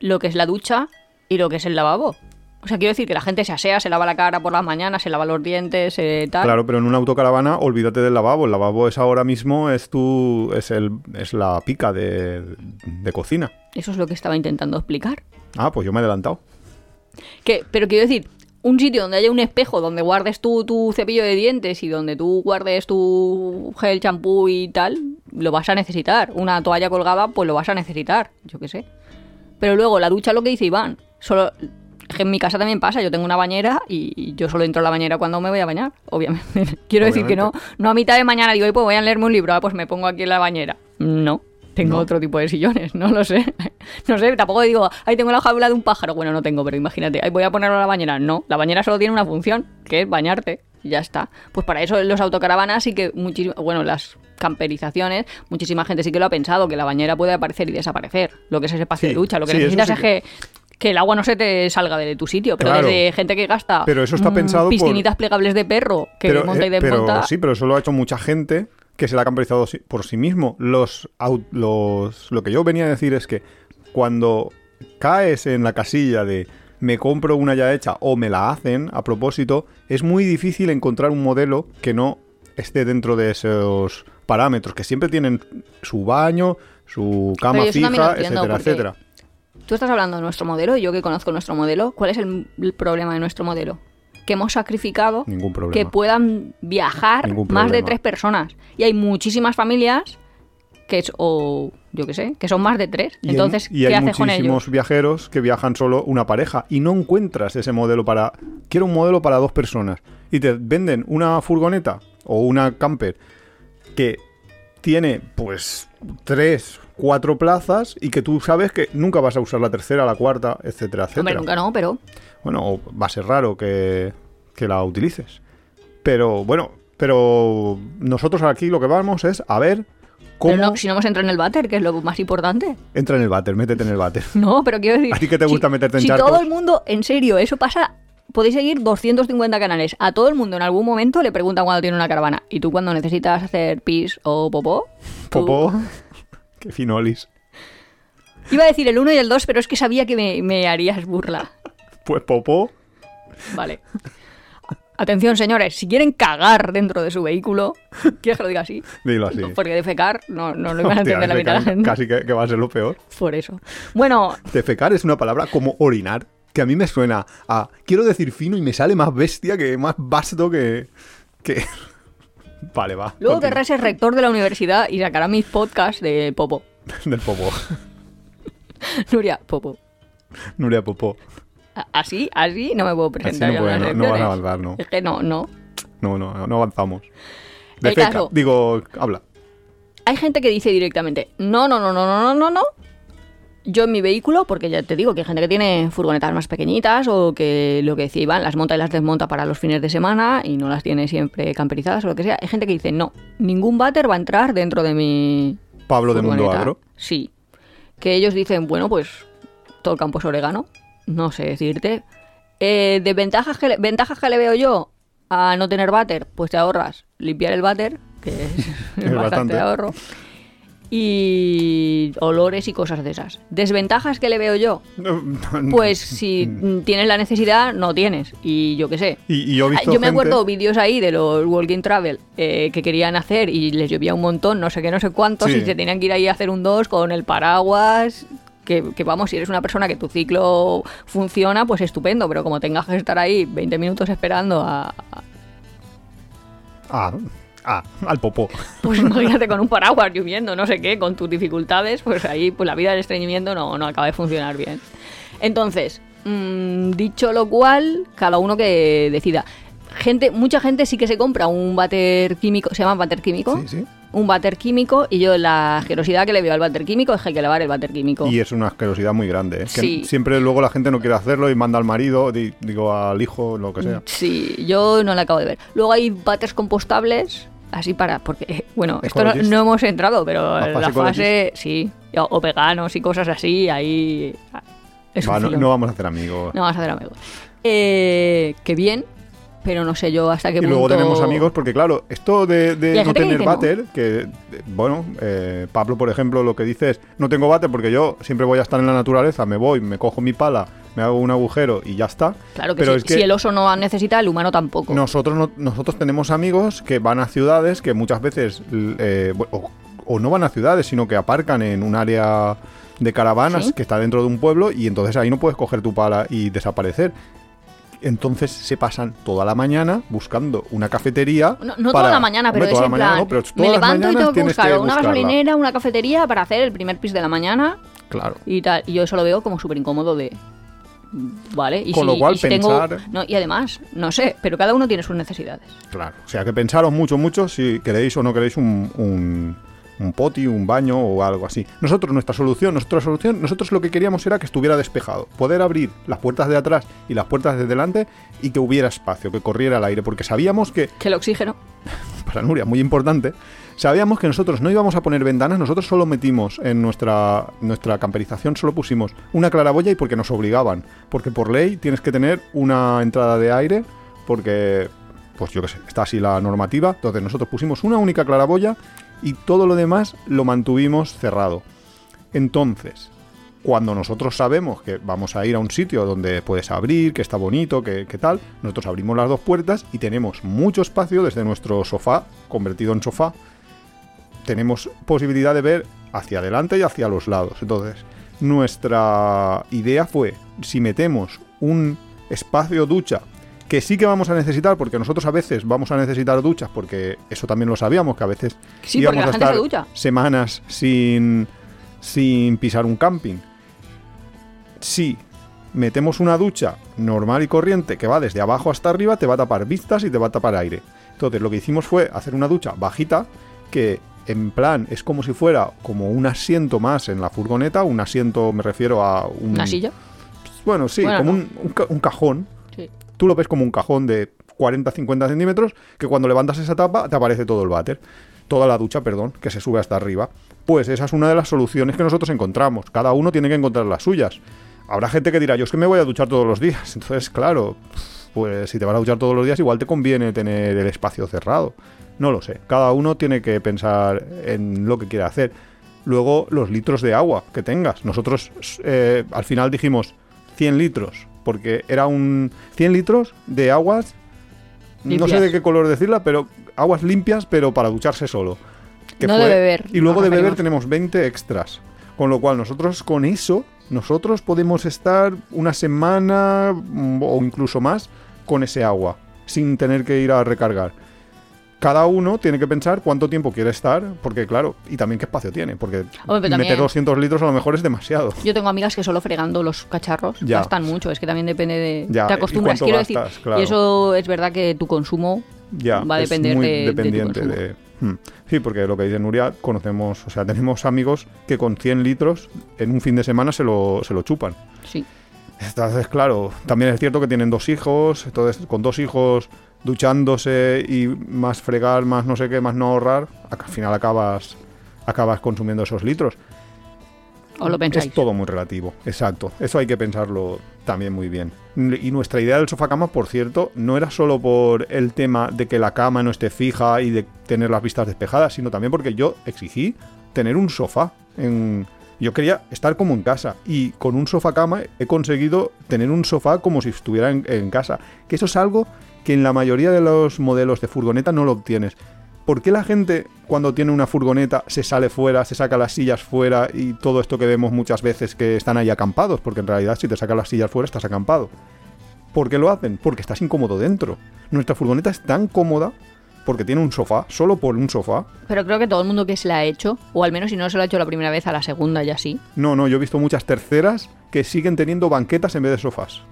Lo que es la ducha y lo que es el lavabo. O sea, quiero decir que la gente se asea, se lava la cara por las mañanas, se lava los dientes, eh, tal.
Claro, pero en una autocaravana olvídate del lavabo. El lavabo es ahora mismo, es tu, es el, es la pica de, de cocina.
Eso es lo que estaba intentando explicar.
Ah, pues yo me he adelantado.
Que, pero quiero decir, un sitio donde haya un espejo donde guardes tú tu cepillo de dientes y donde tú guardes tu gel, champú y tal, lo vas a necesitar. Una toalla colgada, pues lo vas a necesitar, yo qué sé. Pero luego, la ducha, lo que dice Iván, solo... en mi casa también pasa, yo tengo una bañera y yo solo entro a la bañera cuando me voy a bañar, obviamente. Quiero decir que no, no a mitad de mañana digo, "Oye, pues voy a leerme un libro, ah, pues me pongo aquí en la bañera. No, tengo
No.
otro tipo de sillones, no lo sé. No sé, tampoco digo, ahí tengo la jaula de un pájaro. Bueno, no tengo, pero imagínate, ahí voy a ponerlo a la bañera. No, la bañera solo tiene una función, que es bañarte. Ya está. Pues para eso los autocaravanas sí que muchísimo, bueno, las camperizaciones, muchísima gente sí que lo ha pensado, que la bañera puede aparecer y desaparecer. Lo que es ese espacio
Sí,
de ducha. Lo que
sí,
necesitas
sí
es que... que el agua no se te salga de tu sitio, pero
Claro.
desde gente que gasta
Pero eso está
mm,
pensado
piscinitas plegables de perro que monta y
eh, pero sí, pero eso lo ha hecho mucha gente que se la ha camperizado por sí mismo. Los, los, lo que yo venía a decir es que cuando caes en la casilla de me compro una ya hecha o me la hacen a propósito, es muy difícil encontrar un modelo que no esté dentro de esos parámetros, que siempre tienen su baño, su cama fija, etcétera, etcétera.
Tú estás hablando de nuestro modelo y yo que conozco nuestro modelo, ¿cuál es el, el problema de nuestro modelo? Que hemos sacrificado que puedan viajar más de tres personas. Y hay muchísimas familias que es, o yo qué sé, que son más de tres.
Y hay-
Entonces,
y
¿qué
hay
haces con
muchísimos
ellos?
viajeros que viajan solo una pareja y no encuentras ese modelo para... Quiero un modelo para dos personas. Y te venden una furgoneta o una camper que tiene pues tres, cuatro plazas y que tú sabes que nunca vas a usar la tercera, la cuarta, etcétera, etcétera.
Hombre, nunca no, pero
Bueno, va a ser raro que, que la utilices. Pero bueno, pero nosotros aquí lo que vamos es a ver cómo...
pero no, si no hemos entrado en el váter, que es lo más importante.
Entra en el váter, métete en el váter.
No, pero quiero decir...
¿A ti qué te
si-
gusta meterte en
Si
charcos?
todo el mundo, en serio, eso pasa... Podéis seguir 250 canales. A todo el mundo en algún momento le preguntan cuando tiene una caravana. ¿Y tú cuando necesitas hacer pis o popó? tú-
Popó. Qué finolis.
Iba a decir el 1 y el 2, pero es que sabía que me, me harías burla.
Pues popó.
Vale. Atención, señores, si quieren cagar dentro de su vehículo, ¿quieres que lo diga así?
Dilo así.
Porque defecar no, no lo iban a entender la mitad de la gente.
Casi que, que va a ser lo peor.
Por eso. Bueno,
Defecar es una palabra como orinar, que a mí me suena a... Quiero decir fino y me sale más bestia, que más vasto que... que... Vale, va.
luego
continúa.
querrás ser rector de la universidad y sacará mis podcasts de Popo.
Del popó.
Nuria, Popo.
Nuria Popó.
Así, así no me puedo presentar.
Así no puede,
las
no- no vas a avanzar, no.
Es que no, no.
No, no, no avanzamos.
El caso.
Digo, habla.
Hay gente que dice directamente, no, no, no, no, no, no, no, no. Yo en mi vehículo, porque ya te digo que hay gente que tiene furgonetas más pequeñitas o que lo que decía Iván, las monta y las desmonta para los fines de semana y no las tiene siempre camperizadas o lo que sea. Hay gente que dice, no, ningún váter va a entrar dentro de mi
Pablo de Mundo
furgoneta".
Agro.
Sí. Que ellos dicen, bueno, pues todo el campo es orégano. No sé decirte. Eh, ¿De ventajas que, le, ventajas que le veo yo a no tener váter? Pues te ahorras limpiar el váter que es,
Es
bastante, ahorro. Y olores y cosas de esas. Desventajas que le veo yo. Pues si mm, tienes la necesidad, no tienes. Y yo qué sé.
Y, y yo he visto
Yo me
gente-
acuerdo vídeos ahí de los Walking Travel eh, que querían hacer y les llovía un montón, no sé qué, no sé cuántos,
Sí.
y se tenían que ir ahí a hacer un 2 con el paraguas. Que, que vamos, si eres una persona que tu ciclo funciona, pues estupendo, pero como tengas que estar ahí 20 minutos esperando a. a-
Ah, ah, al popó.
Pues imagínate con un paraguas lloviendo, no sé qué, con tus dificultades, pues ahí pues la vida del estreñimiento no, no acaba de funcionar bien. Entonces, mm, dicho lo cual, cada uno que decida. Gente, mucha gente sí que se compra un váter químico, se llama váter químico.
Sí, sí.
Un váter químico y yo la asquerosidad que le veo al váter químico es que hay que lavar el váter químico.
Y es una asquerosidad muy grande. ¿eh? Que
Sí.
siempre luego la gente no quiere hacerlo y manda al marido, di- digo al hijo, lo que sea.
Sí, yo no la acabo de ver. Luego hay váteres compostables, así para, porque, bueno, esto no, hemos entrado, pero
La
la
fase
fase, sí, o, o veganos y cosas así, ahí es un
Va, no vamos a hacer amigos.
No vamos a hacer amigos. Eh, que bien, pero no sé yo hasta qué
y
punto...
luego tenemos amigos, porque claro, esto de,
Y
no
que
tener
no.
que, eh, bueno, eh, Pablo, por ejemplo, lo que dice es, no tengo váter porque yo siempre voy a estar en la naturaleza, me voy, me cojo mi pala, me hago un agujero y ya está.
Claro que,
Pero
si,
es que
si el oso no necesita, el humano tampoco.
nosotros, no- nosotros tenemos amigos que van a ciudades que muchas veces, eh, o, o no van a ciudades, sino que aparcan en un área de caravanas
Sí.
que está dentro de un pueblo y entonces ahí no puedes coger tu pala y desaparecer. Entonces se pasan toda la mañana buscando una cafetería.
No, no
para-
toda la mañana, pero
Hombre,
es
toda
en
la mañana
plan,
no, pero
me levanto y tengo que buscar una
buscarla.
gasolinera, una cafetería para hacer el primer pis de la mañana
Claro.
y tal. Y yo eso lo veo como súper incómodo de... Vale, y
Con
si,
lo cual,
y si tengo-
pensar-
no, y además, no sé, pero cada uno tiene sus necesidades.
Claro, o sea que pensaros mucho, mucho si queréis o no queréis un, un, un poti, un baño o algo así. Nosotros, nuestra solución, nuestra solución, nosotros lo que queríamos era que estuviera despejado, poder abrir las puertas de atrás y las puertas de delante y que hubiera espacio, que corriera el aire, porque sabíamos que,
Que el oxígeno...
para Nuria, muy importante, sabíamos que nosotros no íbamos a poner ventanas, nosotros solo metimos en nuestra, nuestra camperización, solo pusimos una claraboya y porque nos obligaban, porque por ley tienes que tener una entrada de aire, porque, pues yo qué sé, está así la normativa, entonces nosotros pusimos una única claraboya y todo lo demás lo mantuvimos cerrado. Entonces, cuando nosotros sabemos que vamos a ir a un sitio donde puedes abrir, que está bonito, que, tal, nosotros abrimos las dos puertas y tenemos mucho espacio desde nuestro sofá, convertido en sofá, tenemos posibilidad de ver hacia adelante y hacia los lados. Entonces, nuestra idea fue, si metemos un espacio ducha, que sí que vamos a necesitar, porque nosotros a veces vamos a necesitar duchas, porque eso también lo sabíamos, que a veces
Sí,
íbamos a
se
estar semanas sin, sin pisar un camping. Si metemos una ducha normal y corriente que va desde abajo hasta arriba, te va a tapar vistas y te va a tapar aire. Entonces lo que hicimos fue hacer una ducha bajita que en plan es como si fuera como un asiento más en la furgoneta, un asiento me refiero a un...
¿Una silla?
Bueno, sí,
Bueno,
como
no.
un, un ca- un cajón.
Sí.
Tú lo ves como un cajón de 40-50 centímetros que cuando levantas esa tapa te aparece todo el váter. Toda la ducha, perdón, que se sube hasta arriba. Pues esa es una de las soluciones que nosotros encontramos. Cada uno tiene que encontrar las suyas. Habrá gente que dirá, yo es que me voy a duchar todos los días. Entonces, claro, pues si te vas a duchar todos los días, igual te conviene tener el espacio cerrado. No lo sé. Cada uno tiene que pensar en lo que quiere hacer. Luego, los litros de agua que tengas. Nosotros eh, al final dijimos 100 litros, porque era un 100 litros de aguas, no sé de qué color decirla, pero aguas limpias, pero para ducharse solo.
No de beber,
Y luego de beber tenemos 20 extras. Con lo cual nosotros con eso, nosotros podemos estar una semana mm, o incluso más con ese agua, sin tener que ir a recargar. Cada uno tiene que pensar cuánto tiempo quiere estar, porque claro, y también qué espacio tiene, porque
Hombre,
meter
también-
200 litros a lo mejor es demasiado.
Yo tengo amigas que solo fregando los cacharros
Ya.
gastan mucho, es que también depende de...
Ya,
te
¿y
acostumbras, quiero
gastas?
decir.
Claro.
Y eso es verdad que tu consumo
Ya,
va a
es
depender
muy
de, tu
de- Hmm. Sí, porque lo que dice Nuria, conocemos, o sea, tenemos amigos que con 100 litros en un fin de semana se lo, se lo chupan.
Sí.
Entonces, claro, también es cierto que tienen dos hijos, entonces con dos hijos duchándose y más fregar, más no sé qué, más no ahorrar, al final acabas, acabas consumiendo esos litros.
¿O lo pensáis?
Es todo muy relativo, exacto. Eso hay que pensarlo también muy bien. Y nuestra idea del sofá cama, por cierto, no era solo por el tema de que la cama no esté fija y de tener las vistas despejadas, sino también porque yo exigí tener un sofá. En... Yo quería estar como en casa y con un sofá cama he conseguido tener un sofá como si estuviera en, en casa. Que eso es algo que en la mayoría de los modelos de furgoneta no lo obtienes. ¿Por qué la gente cuando tiene una furgoneta se sale fuera, se saca las sillas fuera y todo esto que vemos muchas veces que están ahí acampados? Porque en realidad si te sacas las sillas fuera estás acampado. ¿Por qué lo hacen? Porque estás incómodo dentro. Nuestra furgoneta es tan cómoda porque tiene un sofá, solo por un sofá.
Pero creo que todo el mundo que se la ha hecho, o al menos si no se lo ha hecho la primera vez, a la segunda ya sí.
No, no, yo he visto muchas terceras que siguen teniendo banquetas en vez de sofás.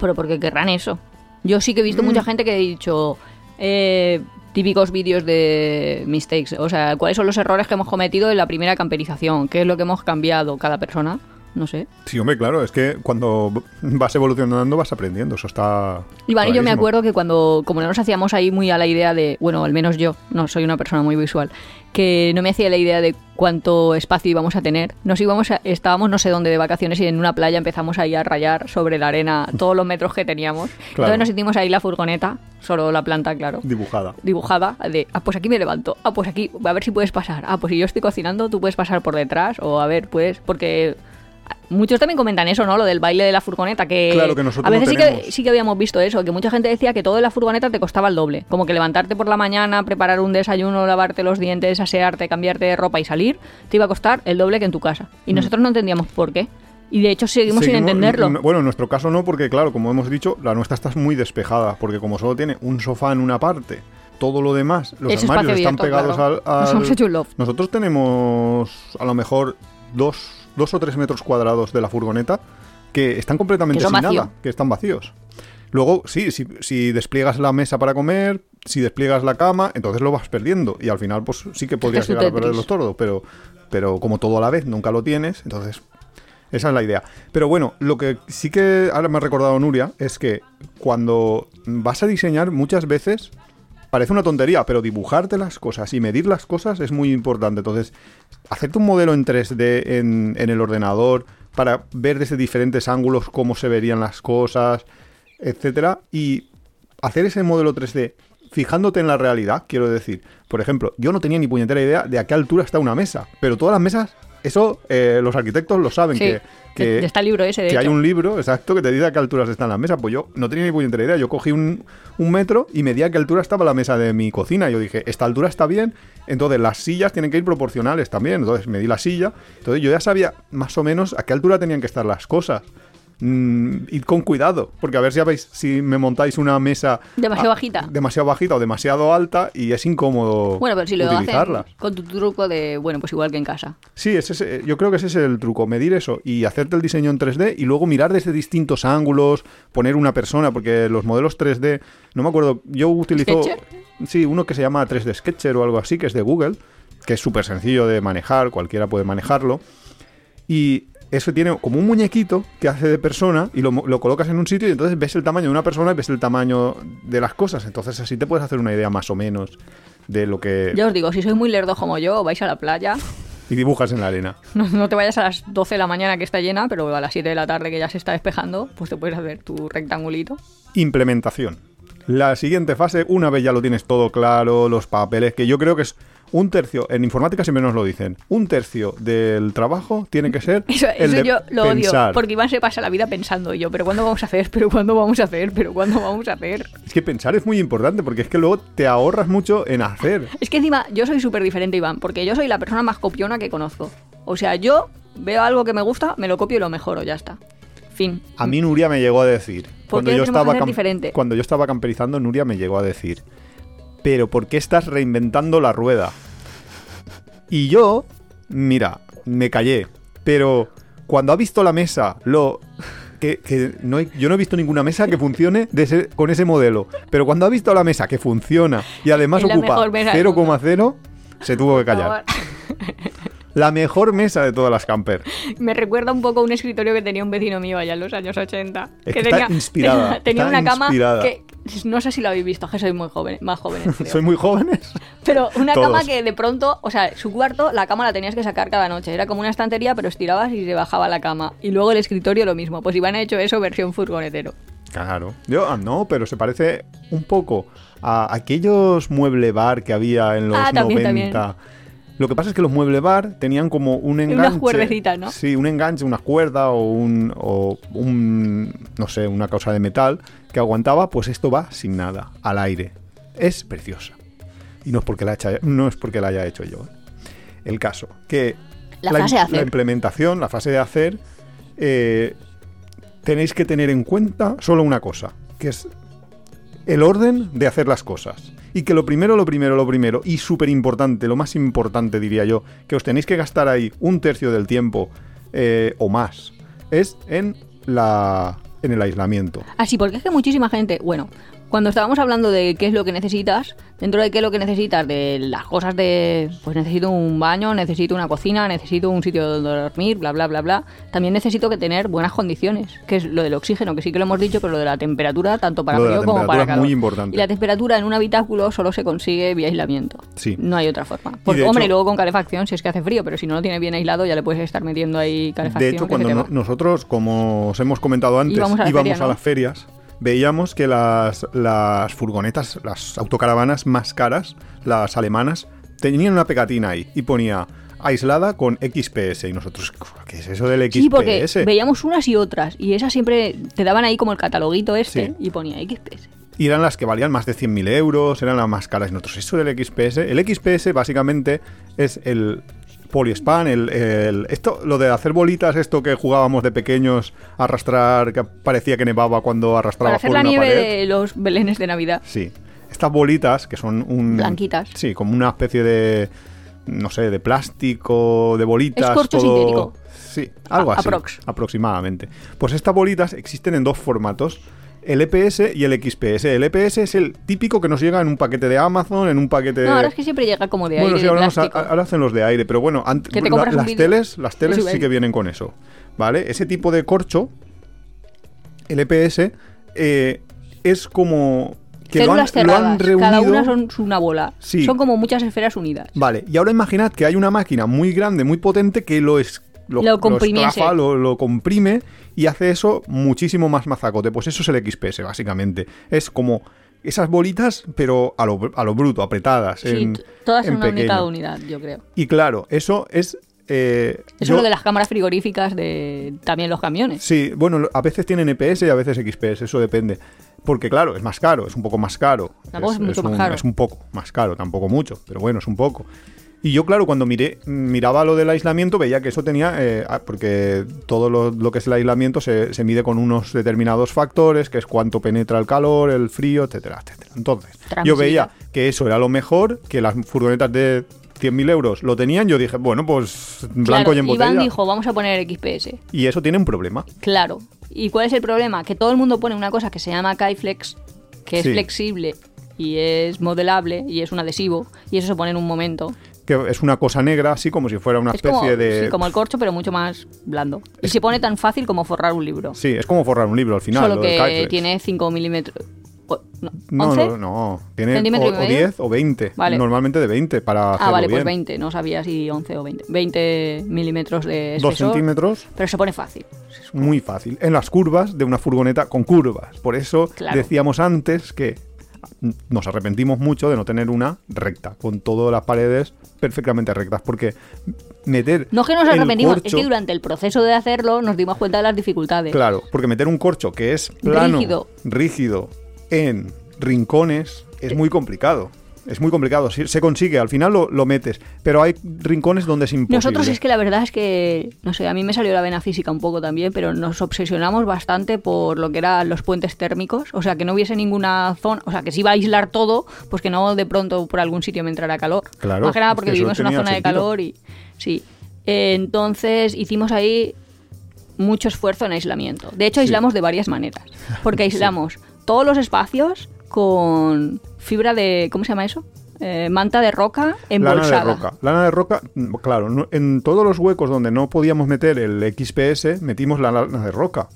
Pero porque querrán eso. Yo sí que he visto mucha gente que ha dicho, eh, típicos vídeos de mistakes, o sea, cuáles son los errores que hemos cometido en la primera camperización, qué es lo que hemos cambiado cada persona. No sé.
Sí, hombre, claro, es que cuando vas evolucionando vas aprendiendo, eso está...
Iván y yo me acuerdo que cuando, como no nos hacíamos ahí muy a la idea de, bueno, al menos yo, no soy una persona muy visual, que no me hacía la idea de cuánto espacio íbamos a tener. Nos íbamos, a- estábamos no sé dónde de vacaciones y en una playa empezamos ahí a rayar sobre la arena todos los metros que teníamos. Entonces nos hicimos ahí la furgoneta, solo la planta, claro.
Dibujada.
dibujada de, ah, pues aquí me levanto, ah, pues aquí, a ver si puedes pasar, ah, pues si yo estoy cocinando, tú puedes pasar por detrás, o a ver, puedes, porque muchos también comentan eso, ¿no? Lo del baile de la furgoneta, que,
Claro, que nosotros
a veces
no
sí, que, sí que habíamos visto eso, que mucha gente decía que todo en la furgoneta te costaba el doble, como que levantarte por la mañana, preparar un desayuno, lavarte los dientes, asearte, cambiarte de ropa y salir, te iba a costar el doble que en tu casa. Y nosotros no entendíamos por qué. Y de hecho seguimos, sin entenderlo.
Bueno, en nuestro caso no, porque claro, como hemos dicho, la nuestra está muy despejada, porque como solo tiene un sofá en una parte, todo lo demás, los
Es
armarios están
abierto,
pegados
claro.
al,
Nos
al-
hemos hecho un loft.
Nosotros tenemos a lo mejor dos, dos o tres metros cuadrados de la furgoneta que están completamente sin
vacío.
nada, que están vacíos. Luego, sí, si, si despliegas la mesa para comer, si despliegas la cama, entonces lo vas perdiendo. Y al final, pues sí que podrías llegar a perderlo todo, pero, pero como todo a la vez, nunca lo tienes, entonces esa es la idea. Pero bueno, lo que sí que ahora me ha recordado Nuria es que cuando vas a diseñar muchas veces parece una tontería, pero dibujarte las cosas y medir las cosas es muy importante. Entonces, hacerte un modelo en 3D en, en el ordenador para ver desde diferentes ángulos cómo se verían las cosas, etcétera, y hacer ese modelo 3D fijándote en la realidad, quiero decir. Por ejemplo, yo no tenía ni puñetera idea de a qué altura está una mesa, pero todas las mesas, eso eh, los arquitectos lo saben,
Sí,
que, que,
está el libro ese, de
que hay un libro, exacto, que te dice a qué alturas están las mesas. Pues yo no tenía ni puñetera idea. Yo cogí un, un metro y medía a qué altura estaba la mesa de mi cocina. Yo dije, esta altura está bien. Entonces las sillas tienen que ir proporcionales también. Entonces medí la silla. Entonces yo ya sabía más o menos a qué altura tenían que estar las cosas. Mm, id con cuidado, porque a ver si habéis, si me montáis una mesa
Demasiado bajita.
demasiado bajita o demasiado alta y es incómodo
Bueno, pero si lo
utilizarlas.
hacen con tu truco de, bueno, pues igual que en casa.
Sí, ese es- yo creo que ese es el truco, medir eso y hacerte el diseño en 3D y luego mirar desde distintos ángulos, poner una persona, porque los modelos 3D, no me acuerdo, yo utilizo...
¿Sketcher?
Sí, uno que se llama 3D Sketcher o algo así, que es de Google, que es súper sencillo de manejar, cualquiera puede manejarlo. Y eso tiene como un muñequito que hace de persona y lo, colocas en un sitio y entonces ves el tamaño de una persona y ves el tamaño de las cosas. Entonces así te puedes hacer una idea más o menos de lo que...
Ya os digo, si sois muy lerdos como yo, vais a la playa,
Y dibujas en la arena.
no, no te vayas a las 12 de la mañana que está llena, pero a las 7 de la tarde que ya se está despejando, pues te puedes hacer tu rectangulito.
Implementación. La siguiente fase, una vez ya lo tienes todo claro, los papeles, que yo creo que es un tercio, en informática siempre nos lo dicen, un tercio del trabajo tiene que ser
Eso,
el
eso
de
yo lo
pensar.
odio, porque Iván se pasa la vida pensando yo, pero ¿cuándo vamos a hacer? ¿Pero cuándo vamos a hacer? ¿Pero cuándo vamos a hacer?
Es que pensar es muy importante, porque es que luego te ahorras mucho en hacer.
Es que encima yo soy súper diferente, Iván, porque yo soy la persona más copiona que conozco. O sea, yo veo algo que me gusta, me lo copio y lo mejoro, ya está. Fin.
A mí Nuria me llegó a decir, cuando yo, estaba
diferente?
cuando yo estaba camperizando, Nuria me llegó a decir, pero ¿por qué estás reinventando la rueda? Y yo, mira, me callé, pero cuando ha visto la mesa, lo... Que, que no hay- yo no he visto ninguna mesa que funcione de ese- con ese modelo, pero cuando ha visto la mesa que funciona y además ocupa
mejor mesa del
0,0, se tuvo que callar. La mejor mesa de todas las camper.
Me recuerda un poco a un escritorio que tenía un vecino mío allá en los años 80.
Es que está inspirada,
Tenía, tenía
está
una cama
inspirada.
que no sé si lo habéis visto, que sois muy jóvenes, más jóvenes. creo.
Soy muy jóvenes.
Pero una
Todos.
cama que de pronto, o sea, su cuarto, la cama la tenías que sacar cada noche. Era como una estantería, pero estirabas y se bajaba la cama. Y luego el escritorio lo mismo. Pues Iván ha hecho eso versión furgonetero.
Claro. Yo, ah, no, pero se parece un poco a aquellos mueble bar que había en los
Ah, también,
90. Lo que pasa es que los mueble bar tenían como un enganche.
Unas cuerdecitas, ¿no?
Sí, un enganche, una cuerda o un, o un, no sé, una cosa de metal que aguantaba, pues esto va sin nada, al aire. Es preciosa. Y no es porque la, haya- no es porque la haya hecho yo. El caso, que
La fase de hacer.
la implementación, la fase de hacer, eh, tenéis que tener en cuenta solo una cosa, que es el orden de hacer las cosas. Y que lo primero, lo primero, lo primero, y súper importante, lo más importante diría yo, que os tenéis que gastar ahí un tercio del tiempo eh, o más, es en, la, en el aislamiento.
Así, porque es que muchísima gente, bueno, cuando estábamos hablando de qué es lo que necesitas, dentro de qué es lo que necesitas, de las cosas de, pues necesito un baño, necesito una cocina, necesito un sitio donde dormir, bla, bla, bla, bla, también necesito que tener buenas condiciones, que es lo del oxígeno, que sí que lo hemos dicho, pero lo de la temperatura, tanto para frío como para calor.
muy importante.
Y la temperatura en un habitáculo solo se consigue vía aislamiento.
Sí.
No hay otra forma. Porque, hombre,
hecho-
y luego con calefacción si es que hace frío, pero si no lo tiene bien aislado ya le puedes estar metiendo ahí calefacción.
De hecho, cuando no- nosotros, como os hemos comentado antes,
Íbamos a ¿no?
las ferias, veíamos que las, las furgonetas, las autocaravanas más caras, las alemanas, tenían una pegatina ahí y ponía aislada con XPS. Y nosotros, ¿qué es eso del XPS?
Sí, porque veíamos unas y otras y esas siempre te daban ahí como el cataloguito este
Sí.
y ponía XPS.
Y eran las que valían más de 100.000 euros, eran las más caras. Y nosotros, eso del XPS, el XPS básicamente es el poliespan, el, el- esto, lo de hacer bolitas, esto que jugábamos de pequeños, arrastrar, que parecía que nevaba cuando
Para
arrastraba
hacer
por
la
una
nieve
pared.
de los belenes de Navidad.
Sí. Estas bolitas, que son un...
Blanquitas.
Sí, como una especie de... No sé, de plástico, de bolitas.
Es corcho
todo-
sintético.
Sí, algo
A-
así.
aprox.
Aproximadamente. Pues estas bolitas existen en dos formatos. El EPS y el XPS. El EPS es el típico que nos llega en un paquete de Amazon, en un paquete...
No, ahora es que siempre llega como de
bueno,
aire,
sí,
de
ahora, ahora hacen los de aire, pero bueno, ant-
Que te
la- las
vídeo.
teles, las teles sí que vienen con eso. ¿Vale? Ese tipo de corcho, el EPS, eh, es como... Que lo han,
Células
lo han
cerradas,
reunido...
cada una son una bola.
Sí.
Son como muchas esferas unidas.
Vale, y ahora imaginad que hay una máquina muy grande, muy potente, que lo es...
Lo
esclafa, comprime y hace eso muchísimo más mazacote. Pues eso es el XPS, básicamente. Es como esas bolitas, pero a lo, a lo bruto, apretadas.
Sí,
en,
todas en
en
una única
pequeño.
unidad, yo creo.
Y claro, eso es... eh,
Eso
yo-
es lo de las cámaras frigoríficas de también los camiones.
Sí, bueno, a veces tienen EPS y a veces XPS, eso depende. Porque claro, es más caro, es un poco más caro.
Tampoco es mucho más
un,
caro.
Es un poco más caro, tampoco mucho, pero bueno, es un poco. Y yo, claro, cuando miré, miraba lo del aislamiento, veía que eso tenía, eh, ah, porque todo lo, lo que es el aislamiento se, se mide con unos determinados factores, que es cuánto penetra el calor, el frío, etcétera, etcétera. Entonces, yo veía que eso era lo mejor, que las furgonetas de 100.000 euros lo tenían, yo dije, bueno, pues blanco
Claro,
y en botella.
Iván dijo, vamos a poner XPS.
Y eso tiene un problema.
Claro. ¿Y cuál es el problema? Que todo el mundo pone una cosa que se llama Kaiflex, que es
Sí.
flexible y es modelable y es un adhesivo y eso se pone en un momento.
Que es una cosa negra, así como si fuera una
es
especie
como,
de...
sí, como el corcho, pero mucho más blando. Y se pone tan fácil como forrar un libro.
Sí, es como forrar un libro al final.
Solo
lo del
que
Kyflex.
tiene 5 milímetros. No,
No,
11?
no, no. Tiene
¿Centímetro y
o, o
medio?
10 o 20.
Vale.
Normalmente de 20 para
Ah, vale,
bien.
pues 20. No sabía si 11 o 20. 20 milímetros de
2
espesor.
centímetros,
Pero se pone fácil.
muy fácil. En las curvas de una furgoneta con curvas. Por eso
Claro.
decíamos antes que nos arrepentimos mucho de no tener una recta, con todas las paredes perfectamente rectas, porque meter
No es que nos arrepentimos, es que durante el proceso de hacerlo nos dimos cuenta de las dificultades.
Claro, porque meter un corcho que es plano,
Rígido.
rígido, en rincones es muy complicado. Es muy complicado. Se consigue, al final lo, lo metes, pero hay rincones donde es imposible.
Nosotros es que la verdad es que, no sé, a mí me salió la vena física un poco también, pero nos obsesionamos bastante por lo que eran los puentes térmicos, o sea, que no hubiese ninguna zona, o sea, que si iba a aislar todo, pues que no de pronto por algún sitio me entrara calor.
Claro,
Más que nada
es
porque
que
vivimos en una zona de calor y sí. Eh, entonces hicimos ahí mucho esfuerzo en aislamiento. De hecho,
Sí.
aislamos de varias maneras, porque aislamos todos los espacios con fibra de, ¿cómo se llama eso? Eh, manta de roca embolsada.
Lana de roca. Lana de roca, mm, claro, no- en todos los huecos donde no podíamos meter el XPS, metimos la lana de roca.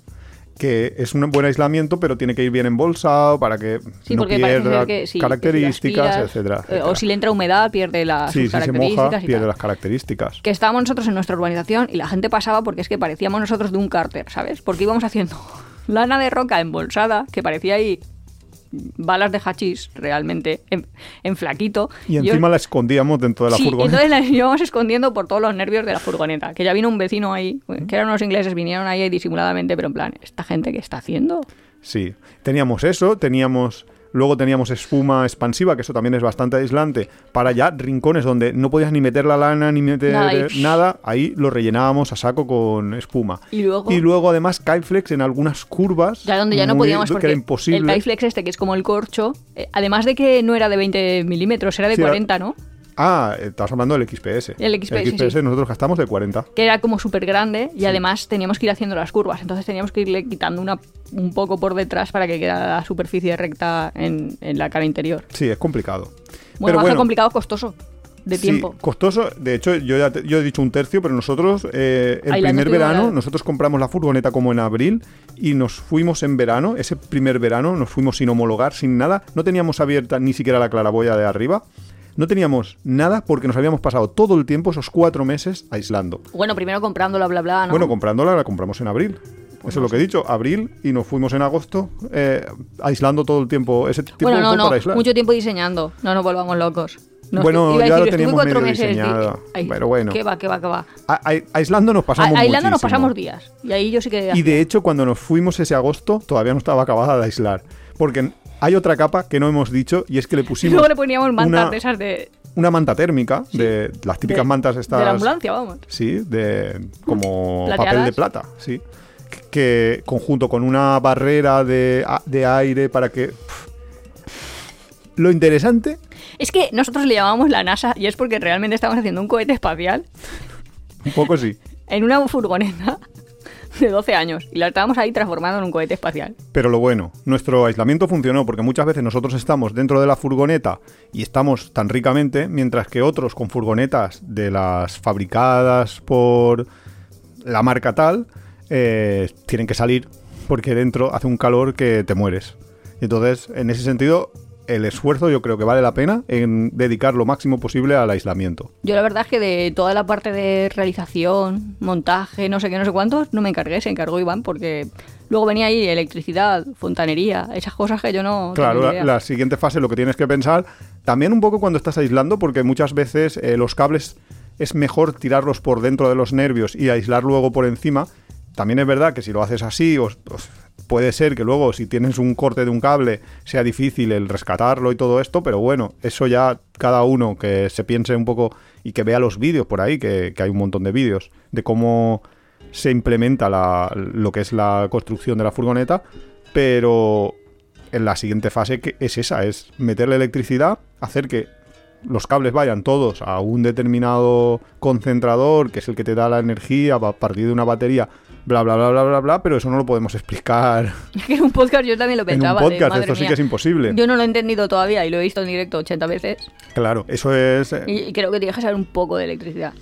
que es un buen aislamiento, pero tiene que ir bien embolsado para que
Sí,
no pierda
que sí, que si
características, etcétera,
eh,
etcétera.
O si le entra humedad, pierde las
Sí, si se
características
moja,
y
pierde
tal.
las características.
Que estábamos nosotros en nuestra urbanización y la gente pasaba porque es que parecíamos nosotros de un cárter, ¿sabes? Porque íbamos haciendo lana de roca embolsada, que parecía ahí balas de hachís realmente, en, en flaquito.
Y
Yo-
encima la escondíamos dentro de la
sí,
furgoneta.
entonces las íbamos escondiendo por todos los nervios de la furgoneta. Que ya vino un vecino ahí, que eran unos ingleses, vinieron ahí disimuladamente, pero en plan, ¿esta gente qué está haciendo?
Sí, teníamos eso, teníamos luego teníamos espuma expansiva, que eso también es bastante aislante, para ya rincones donde no podías ni meter la lana ni meter
Nada, y-
nada, ahí lo rellenábamos a saco con espuma.
Y luego-
y luego además Kyflex en algunas curvas,
Ya donde ya no podíamos
que
porque
era imposible.
el Tyflex este, que es como el corcho, eh, además de que no era de 20 milímetros, era de
Sí, era-
40, ¿no?
Ah, estás hablando del XPS.
El XPS, sí.
nosotros gastamos de 40.
que era como súper grande y además teníamos que ir haciendo las curvas, entonces teníamos que irle quitando una, un poco por detrás para que quedara la superficie recta en, en la cara interior.
Sí, es complicado.
Bueno,
Pero bueno,
complicado, costoso, de
Sí,
tiempo.
costoso. De hecho, yo ya te- yo he dicho un tercio, pero nosotros, eh, el primer verano, nosotros compramos la furgoneta como en abril y nos fuimos en verano. Ese primer verano nos fuimos sin homologar, sin nada. No teníamos abierta ni siquiera la claraboya de arriba. No teníamos nada porque nos habíamos pasado todo el tiempo, esos cuatro meses, aislando.
Bueno, primero comprándola, bla, bla, ¿no?
Bueno, comprándola la compramos en abril. Eso es lo que he dicho, abril y nos fuimos en agosto eh, aislando todo el tiempo. Ese tiempo
Bueno, no, no,
para aislar.
mucho tiempo diseñando, no nos volvamos locos. No,
Bueno, ya
decir,
lo teníamos medio
meses di-
diseñada,
Ay,
pero bueno.
¿Qué va, qué va, qué va?
A- a- aislando nos pasamos
A- Aislando nos pasamos días. Y ahí yo sí que...
Y de hecho, cuando nos fuimos ese agosto, todavía no estaba acabada de aislar. Porque hay otra capa que no hemos dicho y es que le pusimos
Luego le poníamos mantas
una,
de esas de,
una manta térmica, de las típicas
de-
mantas estas.
de la ambulancia, vamos.
Sí, de como
Plateadas.
papel de plata, sí. Que conjunto con una barrera de, de aire para que. Lo interesante,
Es que nosotros le llamamos la NASA y es porque realmente estamos haciendo un cohete espacial
un poco sí.
en una furgoneta de 12 años y la estábamos ahí transformando en un cohete espacial.
Pero lo bueno, nuestro aislamiento funcionó porque muchas veces nosotros estamos dentro de la furgoneta y estamos tan ricamente, mientras que otros con furgonetas de las fabricadas por la marca tal, eh, tienen que salir porque dentro hace un calor que te mueres. Entonces, en ese sentido, el esfuerzo yo creo que vale la pena en dedicar lo máximo posible al aislamiento.
Yo la verdad es que de toda la parte de realización, montaje, no sé qué, no sé cuántos, no me encargué, se encargó Iván porque luego venía ahí electricidad, fontanería, esas cosas que yo no...
Claro,
tenía
la, siguiente fase lo que tienes que pensar, también un poco cuando estás aislando, porque muchas veces eh, los cables es mejor tirarlos por dentro de los nervios y aislar luego por encima. También es verdad que si lo haces así, os- os- puede ser que luego si tienes un corte de un cable sea difícil el rescatarlo y todo esto, pero bueno, eso ya cada uno que se piense un poco y que vea los vídeos por ahí, que, hay un montón de vídeos de cómo se implementa la- lo que es la construcción de la furgoneta, pero en la siguiente fase que es esa, es meterle electricidad, hacer que los cables vayan todos a un determinado concentrador, que es el que te da la energía a partir de una batería, bla, bla, bla, bla, bla, bla, pero eso no lo podemos explicar
Es que en un podcast yo también lo
en un
pensaba. de,
podcast, esto sí que es imposible.
Yo no lo he entendido todavía y lo he visto en directo 80 veces
Claro, eso es... eh,
y, y creo que tienes que saber un poco de electricidad.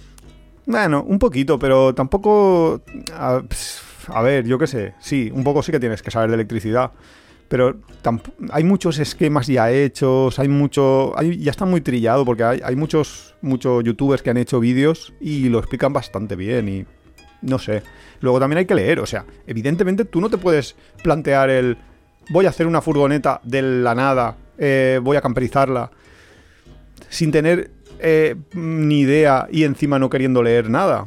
Bueno, un poquito, pero tampoco... A, ver, yo qué sé, sí, un poco sí que tienes que saber de electricidad. Pero hay muchos esquemas ya hechos, hay mucho... hay- ya está muy trillado porque hay, hay muchos, muchos youtubers que han hecho vídeos y lo explican bastante bien y... No sé. Luego también hay que leer, o sea, evidentemente tú no te puedes plantear el... Voy a hacer una furgoneta de la nada, eh, voy a camperizarla sin tener eh, ni idea y encima no queriendo leer nada.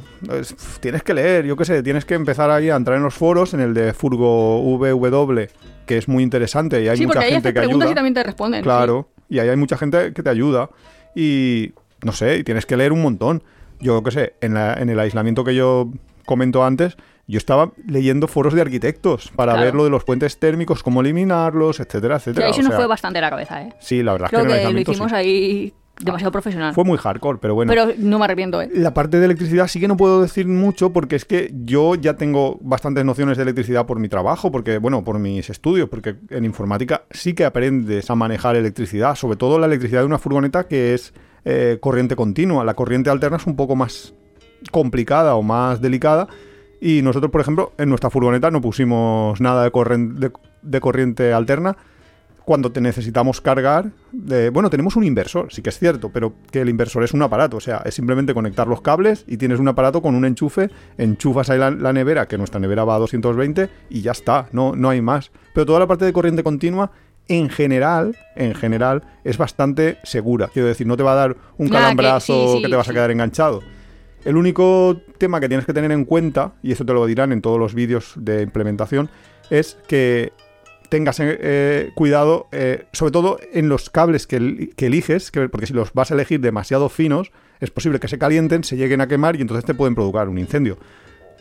Tienes que leer, yo qué sé, tienes que empezar ahí a entrar en los foros, en el de Furgo VW, que es muy interesante y hay
sí,
mucha
porque ahí
gente que
preguntas
ayuda.
y también te responden.
Claro, y ahí hay mucha gente que te ayuda y no sé, y tienes que leer un montón. Yo qué sé, en, la- en el aislamiento que yo comento antes, yo estaba leyendo foros de arquitectos para
Claro.
ver lo de los puentes térmicos, cómo eliminarlos, etcétera, etcétera.
ahí se nos
sea,
fue bastante la cabeza, ¿eh?
Sí, la verdad es que
que lo
sí.
hicimos ahí demasiado profesional.
Fue muy hardcore, pero bueno.
Pero no me arrepiento, ¿eh?
La parte de electricidad sí que no puedo decir mucho porque es que yo ya tengo bastantes nociones de electricidad por mi trabajo, porque, bueno, por mis estudios, porque en informática sí que aprendes a manejar electricidad, sobre todo la electricidad de una furgoneta que es eh, corriente continua. La corriente alterna es un poco más complicada o más delicada Y nosotros, por ejemplo, en nuestra furgoneta no pusimos nada de, corren- de- de corriente alterna cuando te necesitamos cargar. de- bueno, tenemos un inversor, sí que es cierto, pero que el inversor es un aparato, o sea, es simplemente conectar los cables y tienes un aparato con un enchufe, enchufas ahí la, la nevera, que nuestra nevera va a 220 y ya está, no, no hay más. Pero toda la parte de corriente continua, en general, en general, es bastante segura. Quiero decir, no te va a dar un
que-
calambrazo
sí,
que, te vas a quedar enganchado. El único tema que tienes que tener en cuenta, y eso te lo dirán en todos los vídeos de implementación, es que tengas eh, cuidado, eh, sobre todo en los cables que, el- que eliges, que- porque si los vas a elegir demasiado finos, es posible que se calienten, se lleguen a quemar y entonces te pueden provocar un incendio.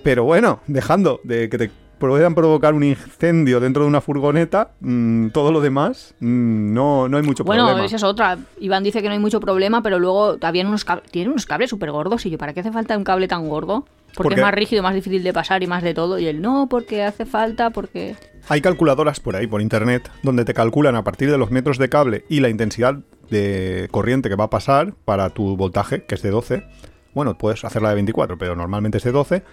Pero bueno, dejando de que te puedan provocar un incendio dentro de una furgoneta, mm, todo lo demás mm, no, no hay mucho
Bueno,
problema.
esa es otra. Iván dice que no hay mucho problema, pero luego habían unos tienen unos cables súper gordos. Y yo, ¿para qué hace falta un cable tan gordo? Porque
Porque-
es más rígido, más difícil de pasar y más de todo. Y él, no, porque hace falta, porque...
Hay calculadoras por ahí, por internet, donde te calculan a partir de los metros de cable y la intensidad de corriente que va a pasar para tu voltaje, que es de 12. Bueno, puedes hacerla de 24, pero normalmente es de 12.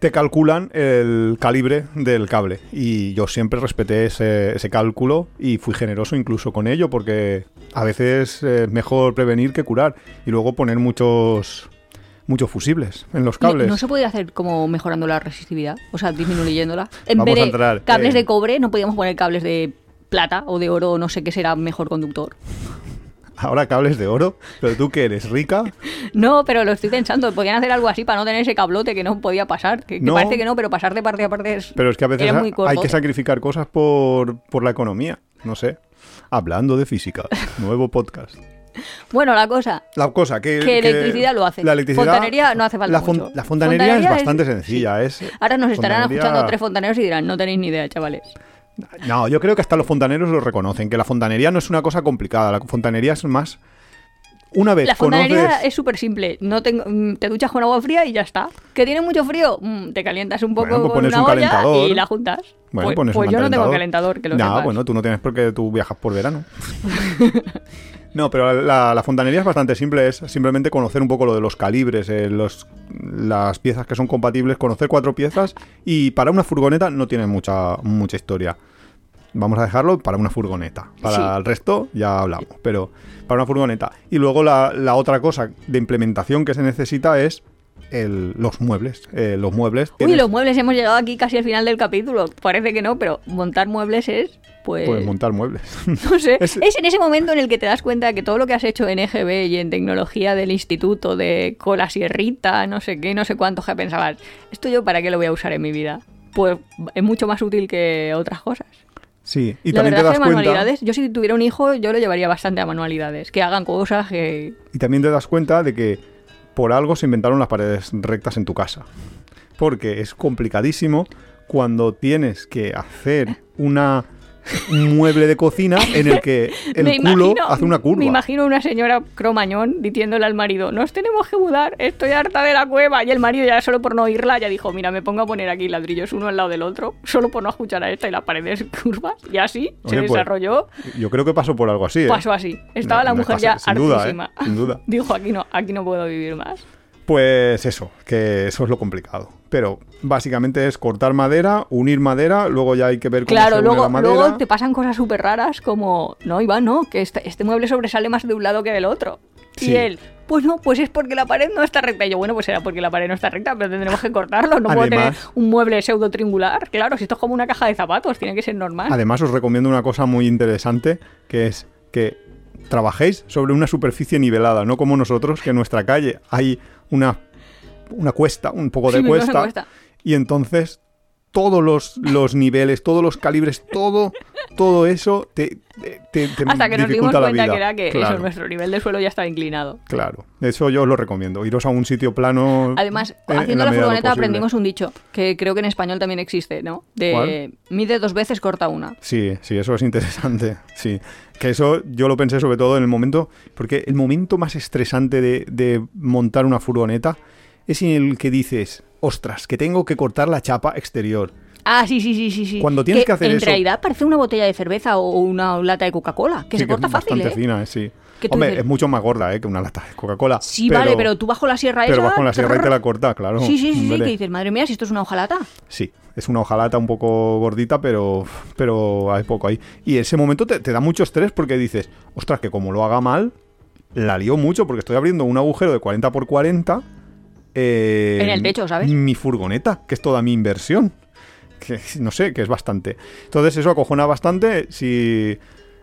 Te calculan el calibre del cable. Y yo siempre respeté ese, ese cálculo y fui generoso incluso con ello, porque a veces es mejor prevenir que curar. Y luego poner muchos, muchos fusibles en los cables.
¿No se podía hacer como mejorando la resistividad? O sea, disminuyéndola. En
Vamos
vez de cables de cobre, no podíamos poner cables de plata o de oro no sé qué será mejor conductor.
Ahora cables de oro, pero tú que eres rica,
No, pero lo estoy pensando. Podían hacer algo así para no tener ese cablote que no podía pasar. Que, que
No.
parece que no, pero pasar de parte a parte es.
Pero es que a veces ha- hay que sacrificar cosas por, por la economía. No sé. Hablando de física. Nuevo podcast.
Bueno, la cosa.
La cosa que...
Que electricidad lo hace.
La electricidad...
Fontanería no hace falta
la, fon-
mucho.
la fontanería,
Fontanería
es
es-
bastante sencilla. Es,
Ahora nos estarán
fontanería-
escuchando tres fontaneros y dirán, no tenéis ni idea, chavales.
No, yo creo que hasta los fontaneros lo reconocen. Que la fontanería no es una cosa complicada. La fontanería es más... Una vez
La fontanería
conoces...
es súper simple. No tengo, mm, te duchas con agua fría y ya está. ¿Que tiene mucho frío? Mm, te calientas un poco
Bueno, pues
con una
un
olla
calentador.
y la juntas.
Bueno,
pues
pones
pues
un
yo no tengo calentador, que lo
No, bueno, tú no tienes porque tú viajas por verano. no, pero la, la fontanería es bastante simple, es simplemente conocer un poco lo de los calibres, eh, los, las piezas que son compatibles, conocer cuatro piezas y para una furgoneta no tiene mucha, mucha historia. Vamos a dejarlo para una furgoneta. Para
Sí.
el resto ya hablamos, pero para una furgoneta. Y luego la, la otra cosa de implementación que se necesita es el- los muebles. Eh, los muebles.
Uy, los muebles, hemos llegado aquí casi al final del capítulo. Parece que no, pero montar muebles es, pues...
Pues montar muebles.
No sé,
Es-
es... en ese momento en el que te das cuenta de que todo lo que has hecho en EGB y en tecnología del instituto de cola sierrita, no sé qué, no sé cuánto, que pensabas, ¿esto yo para qué lo voy a usar en mi vida? Pues es mucho más útil que otras cosas.
Sí, y
la
también
verdad
te das
que
cuenta.
manualidades, yo si tuviera un hijo, yo lo llevaría bastante a manualidades, que hagan cosas que...
Y también te das cuenta de que por algo se inventaron las paredes rectas en tu casa. Porque es complicadísimo cuando tienes que hacer una un mueble de cocina en el que el
Me
culo
imagino-
hace una curva.
Me imagino una señora cromañón diciéndole al marido, nos tenemos que mudar, estoy harta de la cueva. Y el marido ya solo por no oírla ya dijo, mira, me pongo a poner aquí ladrillos uno al lado del otro, solo por no escuchar a esta y las paredes curvas. Y así se
pues,
desarrolló,
Yo creo que pasó por algo así. ¿eh?
pasó así. Estaba la mujer ya
sin duda, ¿eh?
hartísima.
Sin duda.
Dijo, aquí no, aquí no puedo vivir más.
Pues eso, que eso es lo complicado. Pero básicamente es cortar madera, unir madera, luego ya hay que ver cómo
Claro,
se une
luego,
la madera.
luego te pasan cosas súper raras como, no, Iván, no, que este, este mueble sobresale más de un lado que del otro.
Sí.
Y él, pues no, pues es porque la pared no está recta. Y yo, bueno, pues será porque la pared no está recta, pero tendremos que cortarlo. No puedo tener un mueble pseudo triangular. Claro, si esto es como una caja de zapatos, tiene que ser normal.
Además, os recomiendo una cosa muy interesante, que es que trabajéis sobre una superficie nivelada, no como nosotros, que en nuestra calle hay una, una cuesta, un poco de
Sí,
cuesta,
cuesta.
y entonces todos los, los niveles, todos los calibres, todo, todo eso te, te, te- te
Hasta que nos dimos cuenta
vida.
que era que eso, nuestro nivel de suelo ya estaba inclinado.
Claro, eso yo os lo recomiendo, iros a un sitio plano.
Además,
en- en
haciendo
la
furgoneta aprendimos un dicho, que creo que en español también existe, ¿no? De
¿Cuál?
mide dos veces, corta una.
Sí, sí, eso es interesante. Sí. Que eso yo lo pensé sobre todo en el momento, porque el momento más estresante de, de montar una furgoneta es en el que dices, ostras, que tengo que cortar la chapa exterior.
Ah, sí, sí, sí, sí. sí.
Cuando tienes que hacer
en
eso-
realidad parece una botella de cerveza o una lata de Coca-Cola, que
Sí,
se corta
es
fácil,
bastante
¿eh?
fina, sí.
Que tú
Hombre,
dices-
es mucho más gorda ¿eh? que una lata de Coca-Cola.
Sí, vale, pero tú bajo la sierra
Pero
esa,
vas con la sierra y te la corta, claro.
Sí, sí, sí, sí,
hombre.
que dices, madre mía, si esto es una hojalata.
Sí, es una hojalata un poco gordita, pero, pero hay poco ahí. Y ese momento te, te da mucho estrés porque dices, ostras, que como lo haga mal, la lío mucho porque estoy abriendo un agujero de 40 por 40 eh,
En el techo, ¿sabes?
Mi furgoneta, que es toda mi inversión. Que no sé, que es bastante. Entonces eso acojona bastante. Si.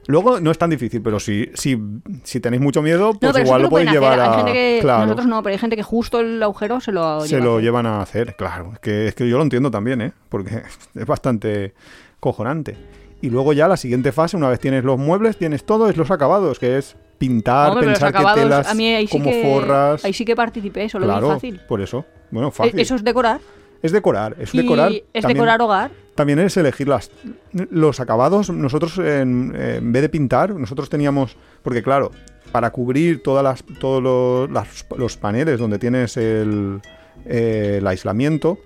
Luego no es tan difícil, pero si, si, si tenéis mucho miedo, pues
no,
igual lo podéis
hacer.
llevar a.
Hay gente que,
claro,
nosotros no, pero hay gente que justo el agujero se lo
se
lleva
lo llevan a hacer, claro. Es que, es que yo lo entiendo también, ¿eh? Porque es bastante cojonante. Y luego ya la siguiente fase, una vez tienes los muebles, tienes todo, es los acabados, que es pintar,
Hombre,
pensar qué telas,
a mí ahí sí
cómo
que,
forras.
ahí sí que participé, eso lo vi
claro,
fácil.
por eso. Bueno,
E-
fácil.
Eso es decorar.
Es decorar, es
Y
decorar.
es
también,
decorar hogar.
También es elegir las, los acabados. Nosotros, en, en vez de pintar, nosotros teníamos. Porque, claro, para cubrir todas las, todos los, las- los paneles donde tienes el, eh, el aislamiento,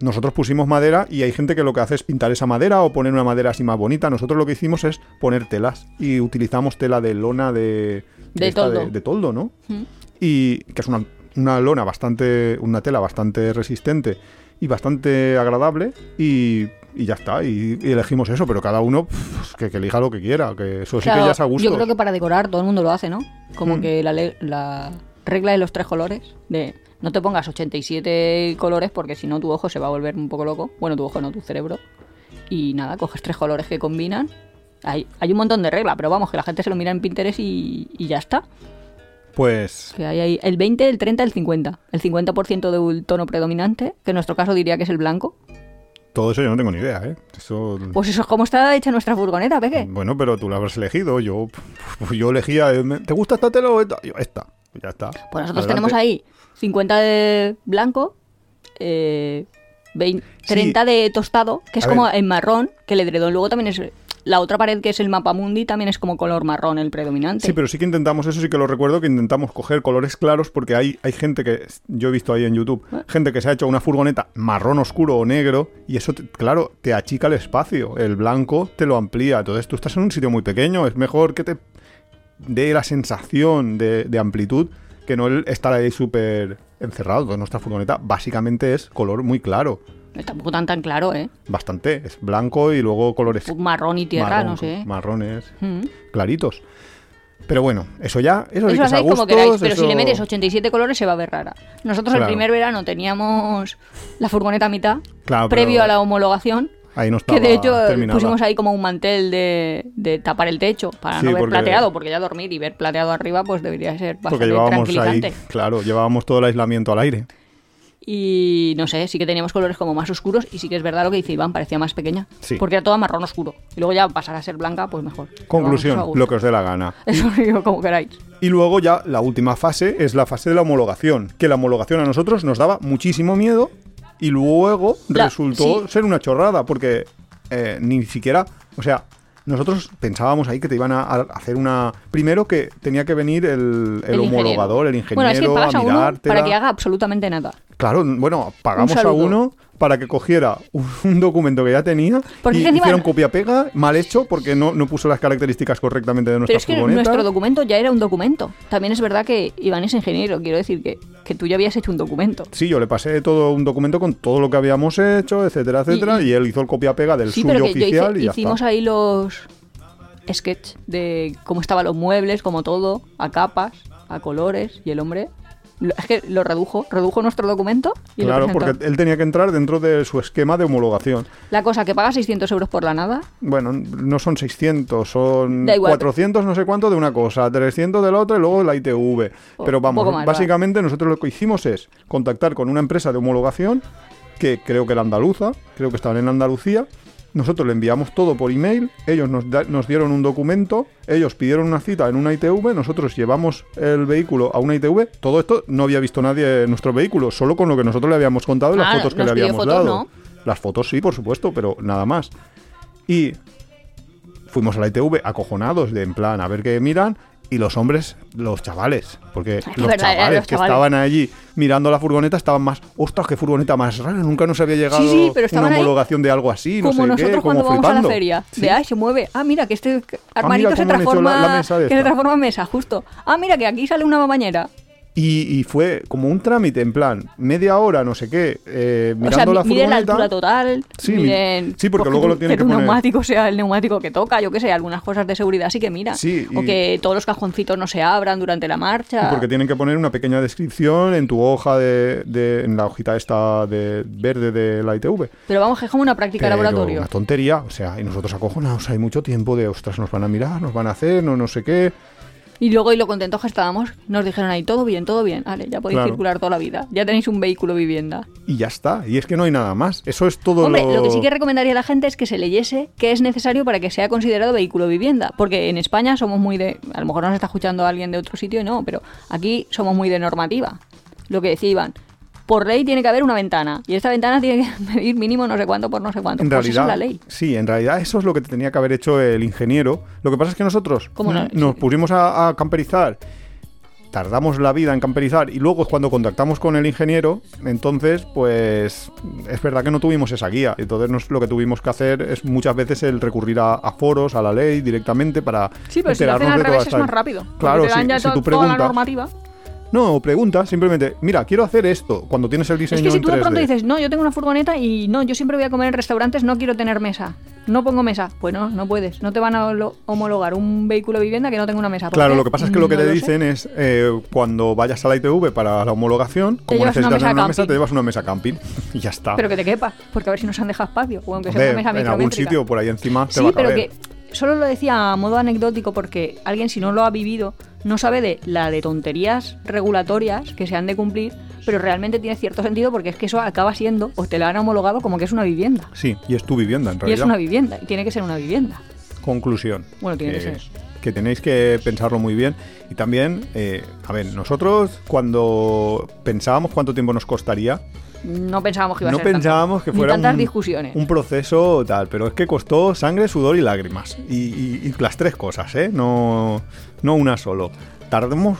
nosotros pusimos madera y hay gente que lo que hace es pintar esa madera o poner una madera así más bonita. Nosotros lo que hicimos es poner telas y utilizamos tela de lona de,
De
esta
toldo.
de, de toldo, ¿no?
Mm.
y que es una, una lona bastante, una tela bastante resistente y bastante agradable y, y ya está, y, y elegimos eso, pero cada uno pff, que, que elija lo que quiera, que eso sí que ya es a gusto.
Yo creo que para decorar todo el mundo lo hace, ¿no? Como
Mm.
que la, la regla de los tres colores, de no te pongas 87 colores porque si no tu ojo se va a volver un poco loco. Bueno, tu ojo no, tu cerebro. Y nada, coges tres colores que combinan. Hay, hay un montón de reglas, pero vamos, que la gente se lo mira en Pinterest y, y ya está.
Pues
Que hay ahí el 20, el 30, el 50. El 50% del tono predominante, que en nuestro caso diría que es el blanco.
todo eso yo no tengo ni idea, ¿eh? Eso...
Pues eso es como está hecha nuestra furgoneta, Peque.
Bueno, pero tú lo habrás elegido, yo, yo elegía, eh, ¿te gusta esta tela o esta? Yo, esta, ya está.
Pues nosotros
Adelante.
tenemos ahí 50 de blanco, eh, 20
Sí.
30 de tostado, que es
A
como
ver.
en marrón, que el edredón luego también es... La otra pared que es el mapa mundi también es como color marrón el predominante.
Sí, pero sí que intentamos, eso sí que lo recuerdo, que intentamos coger colores claros porque hay, hay gente que, yo he visto ahí en YouTube,
Ah.
gente que se ha hecho una furgoneta marrón oscuro o negro y eso, te- claro, te achica el espacio, el blanco te lo amplía, entonces tú estás en un sitio muy pequeño, es mejor que te dé la sensación de, de amplitud que no el estar ahí súper encerrado. Nuestra furgoneta básicamente es color muy claro,
Tampoco tan tan claro, ¿eh?
bastante, es blanco y luego colores
Marrón y tierra,
marrón-
no sé.
marrones
Mm.
claritos. Pero bueno, eso ya, eso,
Eso
a
hacéis como queráis, pero si le metes 87 colores se va a ver rara. Nosotros
Claro.
el primer verano teníamos la furgoneta a mitad,
Claro, pero
previo a la homologación,
Ahí no estaba
que de hecho
terminada.
pusimos ahí como un mantel de, de tapar el techo para
Sí,
no ver
porque-
plateado, porque ya dormir y ver plateado arriba pues debería ser
Porque
bastante
llevábamos ahí, claro, llevábamos todo el aislamiento al aire.
Y no sé, sí que teníamos colores como más oscuros y sí que es verdad lo que dice Iván, parecía más pequeña.
Sí.
Porque era toda marrón oscuro. Y luego ya pasar a ser blanca, pues mejor.
Conclusión,
vamos,
lo que os dé la gana.
Eso digo como queráis.
Y luego ya la última fase es la fase de la homologación, que la homologación a nosotros nos daba muchísimo miedo y luego
La-
resultó
sí.
ser una chorrada, porque eh, ni siquiera, o sea, nosotros pensábamos ahí que te iban a, a hacer una... Primero que tenía que venir el, el
El
homologador, el ingeniero,
Bueno, es que pagas
a
para que haga absolutamente nada.
Claro, bueno, pagamos
Un
a uno para que cogiera un, documento que ya tenía
Porque
y hicieron copia-pega, mal hecho, porque no, no puso las características correctamente de nuestra
Pero es que
furgoneta.
nuestro documento ya era un documento. También es verdad que Iván es ingeniero, quiero decir que, que tú ya habías hecho un documento.
Sí, yo le pasé todo un documento con todo lo que habíamos hecho, etcétera, etcétera, y,
y-
él hizo el copia-pega del
Sí,
suyo
pero que yo
oficial
hice-
y ya
hicimos
está.
ahí los sketch de cómo estaban los muebles, como todo, a capas, a colores, y el hombre es que lo redujo, redujo nuestro documento y
Claro, porque él tenía que entrar dentro de su esquema de homologación.
La cosa que paga 600 euros por la nada,
Bueno, no son 600, son
Da igual.
400 no sé cuánto de una cosa, 300 de la otra y luego la ITV.
O-
Pero vamos,
más,
básicamente nosotros lo que hicimos es contactar con una empresa de homologación, que creo que era andaluza, creo que estaban en Andalucía. Nosotros le enviamos todo por email, ellos nos, da- nos dieron un documento, ellos pidieron una cita en una ITV, nosotros llevamos el vehículo a una ITV. Todo esto no había visto nadie en nuestro vehículo, solo con lo que nosotros le habíamos contado y las
Ah,
fotos que le habíamos
fotos,
dado.
¿no?
Las fotos sí, por supuesto, pero nada más. Y fuimos a la ITV acojonados de en plan a ver qué miran y los hombres, los chavales. Porque
Es
los
verdad,
chavales
los
que
chavales.
estaban allí mirando la furgoneta estaban más, ostras, qué furgoneta más rara, nunca nos había llegado
Sí, sí, pero
una homologación de algo así, no
como
sé
nosotros
qué,
cuando
como
vamos
flipando.
a la feria. De, ay, se mueve. Ah, mira, que este armarito se
cómo han hecho
transforma,
la- la
que se transforma en mesa, justo. Ah, mira, que aquí sale una bañera.
Y, y fue como un trámite, en plan, media hora, no sé qué, eh,
O sea,
mirando la
miden la altura total.
Sí, mi-
miden,
sí, porque luego lo
que
tienen que
el
poner.
neumático sea el neumático que toca, yo qué sé, algunas cosas de seguridad sí que mira.
Sí,
O
y-
que todos los cajoncitos no se abran durante la marcha.
Y porque tienen que poner una pequeña descripción en tu hoja de, de- en la hojita esta de verde de la ITV.
Pero vamos, que es como una práctica de
Pero
laboratorio.
Una tontería, o sea, y nosotros acojonados, hay mucho tiempo de, ostras, nos van a mirar, nos van a hacer, no, no sé qué.
Y luego, y lo contentos que estábamos, nos dijeron ahí, todo bien, todo bien. Vale, ya podéis
Claro.
circular toda la vida. Ya tenéis un vehículo vivienda.
Y ya está, y es que no hay nada más. Eso es todo
Hombre,
lo...
lo que sí que recomendaría a la gente es que se leyese qué es necesario para que sea considerado vehículo vivienda. Porque en España somos muy de. A lo mejor nos está escuchando alguien de otro sitio y no, pero aquí somos muy de normativa. Lo que decía Iván. Por ley tiene que haber una ventana. Y esta ventana tiene que medir mínimo no sé cuánto por no sé cuánto.
En
Pues
realidad,
esa es la ley.
sí, en realidad eso es lo que tenía que haber hecho el ingeniero. Lo que pasa es que nosotros
¿Cómo no?
nos
Sí.
pusimos a, a camperizar, tardamos la vida en camperizar y luego cuando contactamos con el ingeniero, entonces pues es verdad que no tuvimos esa guía. Entonces nos- lo que tuvimos que hacer es muchas veces el recurrir a, a foros, a la ley directamente para
Sí, pero si lo hacen al revés es más rápido.
Claro,
dan
si, tú
toda la
preguntas,
normativa.
No, pregunta simplemente, mira, quiero hacer esto. Cuando tienes el diseño
Es que si tú de
3D.
pronto dices, no, yo tengo una furgoneta y no, yo siempre voy a comer en restaurantes, no quiero tener mesa. No pongo mesa. Pues no, no puedes. No te van a homologar un vehículo vivienda que no tenga una mesa. ¿Por
Claro,
qué?
lo que pasa es que lo que
No
te dicen es eh, cuando vayas a la ITV para la homologación, como
llevas una
necesitas
mesa
una mesa, te llevas una mesa camping y ya está.
Pero que te quepa, porque a ver si nos han dejado espacio. O aunque sea una mesa
en algún sitio por ahí encima te
Sí,
va a
pero
caber.
que solo lo decía a modo anecdótico porque alguien si no lo ha vivido no sabe de la de tonterías regulatorias que se han de cumplir, pero realmente tiene cierto sentido porque es que eso acaba siendo o te la han homologado como que es una vivienda.
Sí, y es tu vivienda en
Y
realidad.
es una vivienda, y tiene que ser una vivienda.
Conclusión.
Bueno, tiene que ser.
que tenéis que pensarlo muy bien. Y también, eh, a ver, nosotros cuando pensábamos cuánto tiempo nos costaría,
No pensábamos que iba a
no
ser tanto.
pensábamos que fuera
tantas
un,
discusiones.
un proceso tal, pero es que costó sangre, sudor y lágrimas. Y, y- y las tres cosas, ¿eh? No, no una solo. Tardamos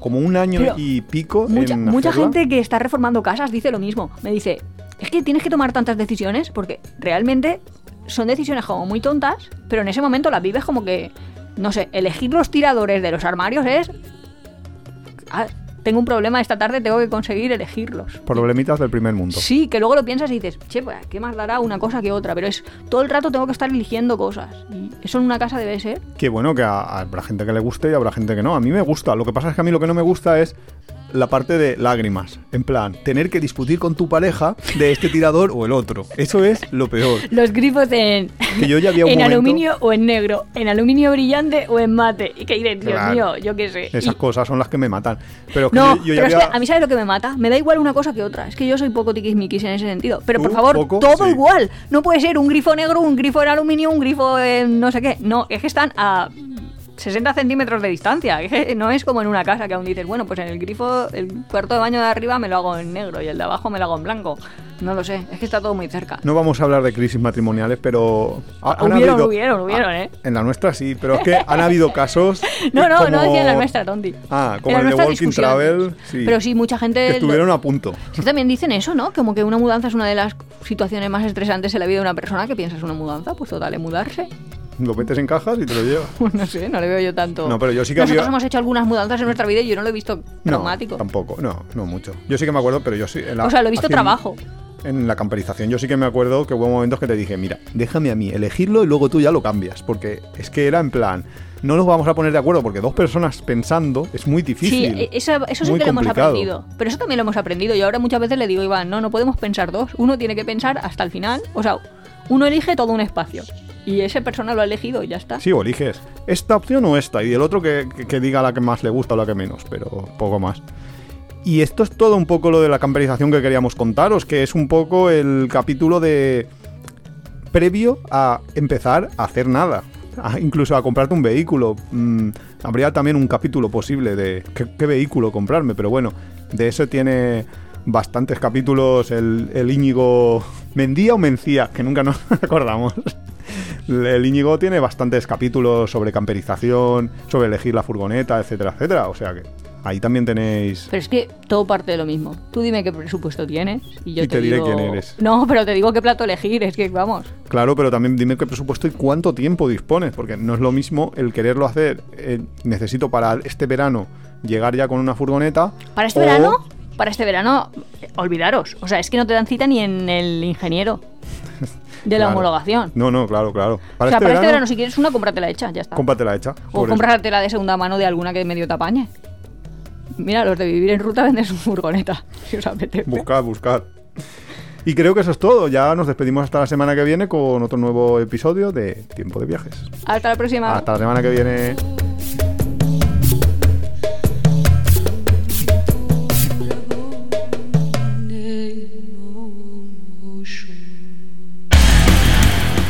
como un año
Pero
y pico
Mucha,
en
mucha
hacerla.
gente que está reformando casas dice lo mismo. Me dice, es que tienes que tomar tantas decisiones porque realmente son decisiones como muy tontas, pero en ese momento las vives como que, no sé, elegir los tiradores de los armarios es... Ah, tengo un problema esta tarde, tengo que conseguir elegirlos.
Problemitas del primer mundo.
Sí, que luego lo piensas y dices, che, pues, ¿qué más dará una cosa que otra? Pero es todo el rato tengo que estar eligiendo cosas. Y eso en una casa debe ser.
Que bueno, que a- habrá gente que le guste y habrá gente que no. A mí me gusta. Lo que pasa es que a mí lo que no me gusta es la parte de lágrimas. En plan, tener que discutir con tu pareja de este tirador o el otro. Eso es lo peor.
Los grifos en,
Que yo ya había un
en
momento-
aluminio o en negro, en aluminio brillante o en mate. Y que dices, Dios
Claro.
mío, yo qué sé.
Esas
Y-
cosas son las que me matan. Pero es que
no,
yo, yo ya
pero es que a mí sabes lo que me mata. Me da igual una cosa que otra. Es que yo soy poco tiquismiquis en ese sentido. Pero por favor,
¿Poco?
todo
Sí.
igual. No puede ser un grifo negro, un grifo en aluminio, un grifo en no sé qué. No, es que están a 60 centímetros de distancia. Que no es como en una casa que aún dices, bueno, pues en el grifo, el cuarto de baño de arriba me lo hago en negro y el de abajo me lo hago en blanco. No lo sé, es que está todo muy cerca.
No vamos a hablar de crisis matrimoniales, pero... ha- han
hubieron,
habido-
hubieron, hubieron, ¿eh?
En la nuestra sí, pero es que han habido casos...
No, no, no decía en la nuestra, tonti.
Ah, como
En
el de Walking. Travel, sí.
Pero sí, mucha gente...
Que
lo-
estuvieron a punto.
Que también dicen eso, ¿no? Como que una mudanza es una de las situaciones más estresantes en la vida de una persona. ¿Qué piensas una mudanza? Pues total, mudarse.
Lo metes en cajas y te lo llevas.
Pues no sé, no le veo yo tanto.
No, pero yo sí que
Nosotros
había-
hemos hecho algunas mudanzas en nuestra vida y yo no lo he visto
No,
traumático.
tampoco. No, no mucho. Yo sí que me acuerdo, pero yo sí... en la-
o sea, lo he visto trabajo.
En la camperización yo sí que me acuerdo que hubo momentos que te dije, mira, déjame a mí elegirlo y luego tú ya lo cambias. Porque es que era en plan, no nos vamos a poner de acuerdo porque dos personas pensando es muy
Sí,
difícil.
e- eso, eso sí que lo hemos aprendido. Pero eso también lo hemos aprendido. Y ahora muchas veces le digo, Iván, no, no podemos pensar dos. Uno tiene que pensar hasta el final. O sea, uno elige todo un espacio. Y esa persona lo ha elegido y ya está.
Sí, o eliges esta opción o esta, y el otro que, diga la que más le gusta o la que menos, pero poco más. Y esto es todo un poco lo de la camperización que queríamos contaros, que es un poco el capítulo de previo a empezar a hacer nada, incluso a comprarte un vehículo. Mm, habría también un capítulo posible de qué, qué vehículo comprarme, pero bueno, de eso tiene bastantes capítulos el, el Íñigo Mendía o Mencía, que nunca nos acordamos. El Íñigo tiene bastantes capítulos sobre camperización, sobre elegir la furgoneta, etcétera, etcétera. O sea que ahí también tenéis.
Pero es que todo parte de lo mismo. Tú dime qué presupuesto tienes y yo
Y te diré quién eres.
No, pero te digo qué plato elegir. Es que vamos.
Claro, pero también dime qué presupuesto y cuánto tiempo dispones, porque no es lo mismo el quererlo hacer. eh, necesito para este verano llegar ya con una furgoneta.
Para este
o-
verano, para este verano, olvidaros. O sea, es que no te dan cita ni en el ingeniero de la
Claro.
homologación.
No, no, claro, claro.
o sea, para este verano, si quieres una, cómpratela hecha, ya está.
cómpratela hecha.
o cómpratela de segunda mano de alguna que medio te apañe. Mira, los de vivir en ruta venden su furgoneta, si os apetece.
Buscad, buscad. Y creo que eso es todo. Ya nos despedimos hasta la semana que viene con otro nuevo episodio de Tiempo de Viajes.
Hasta la próxima.
Hasta la semana que viene.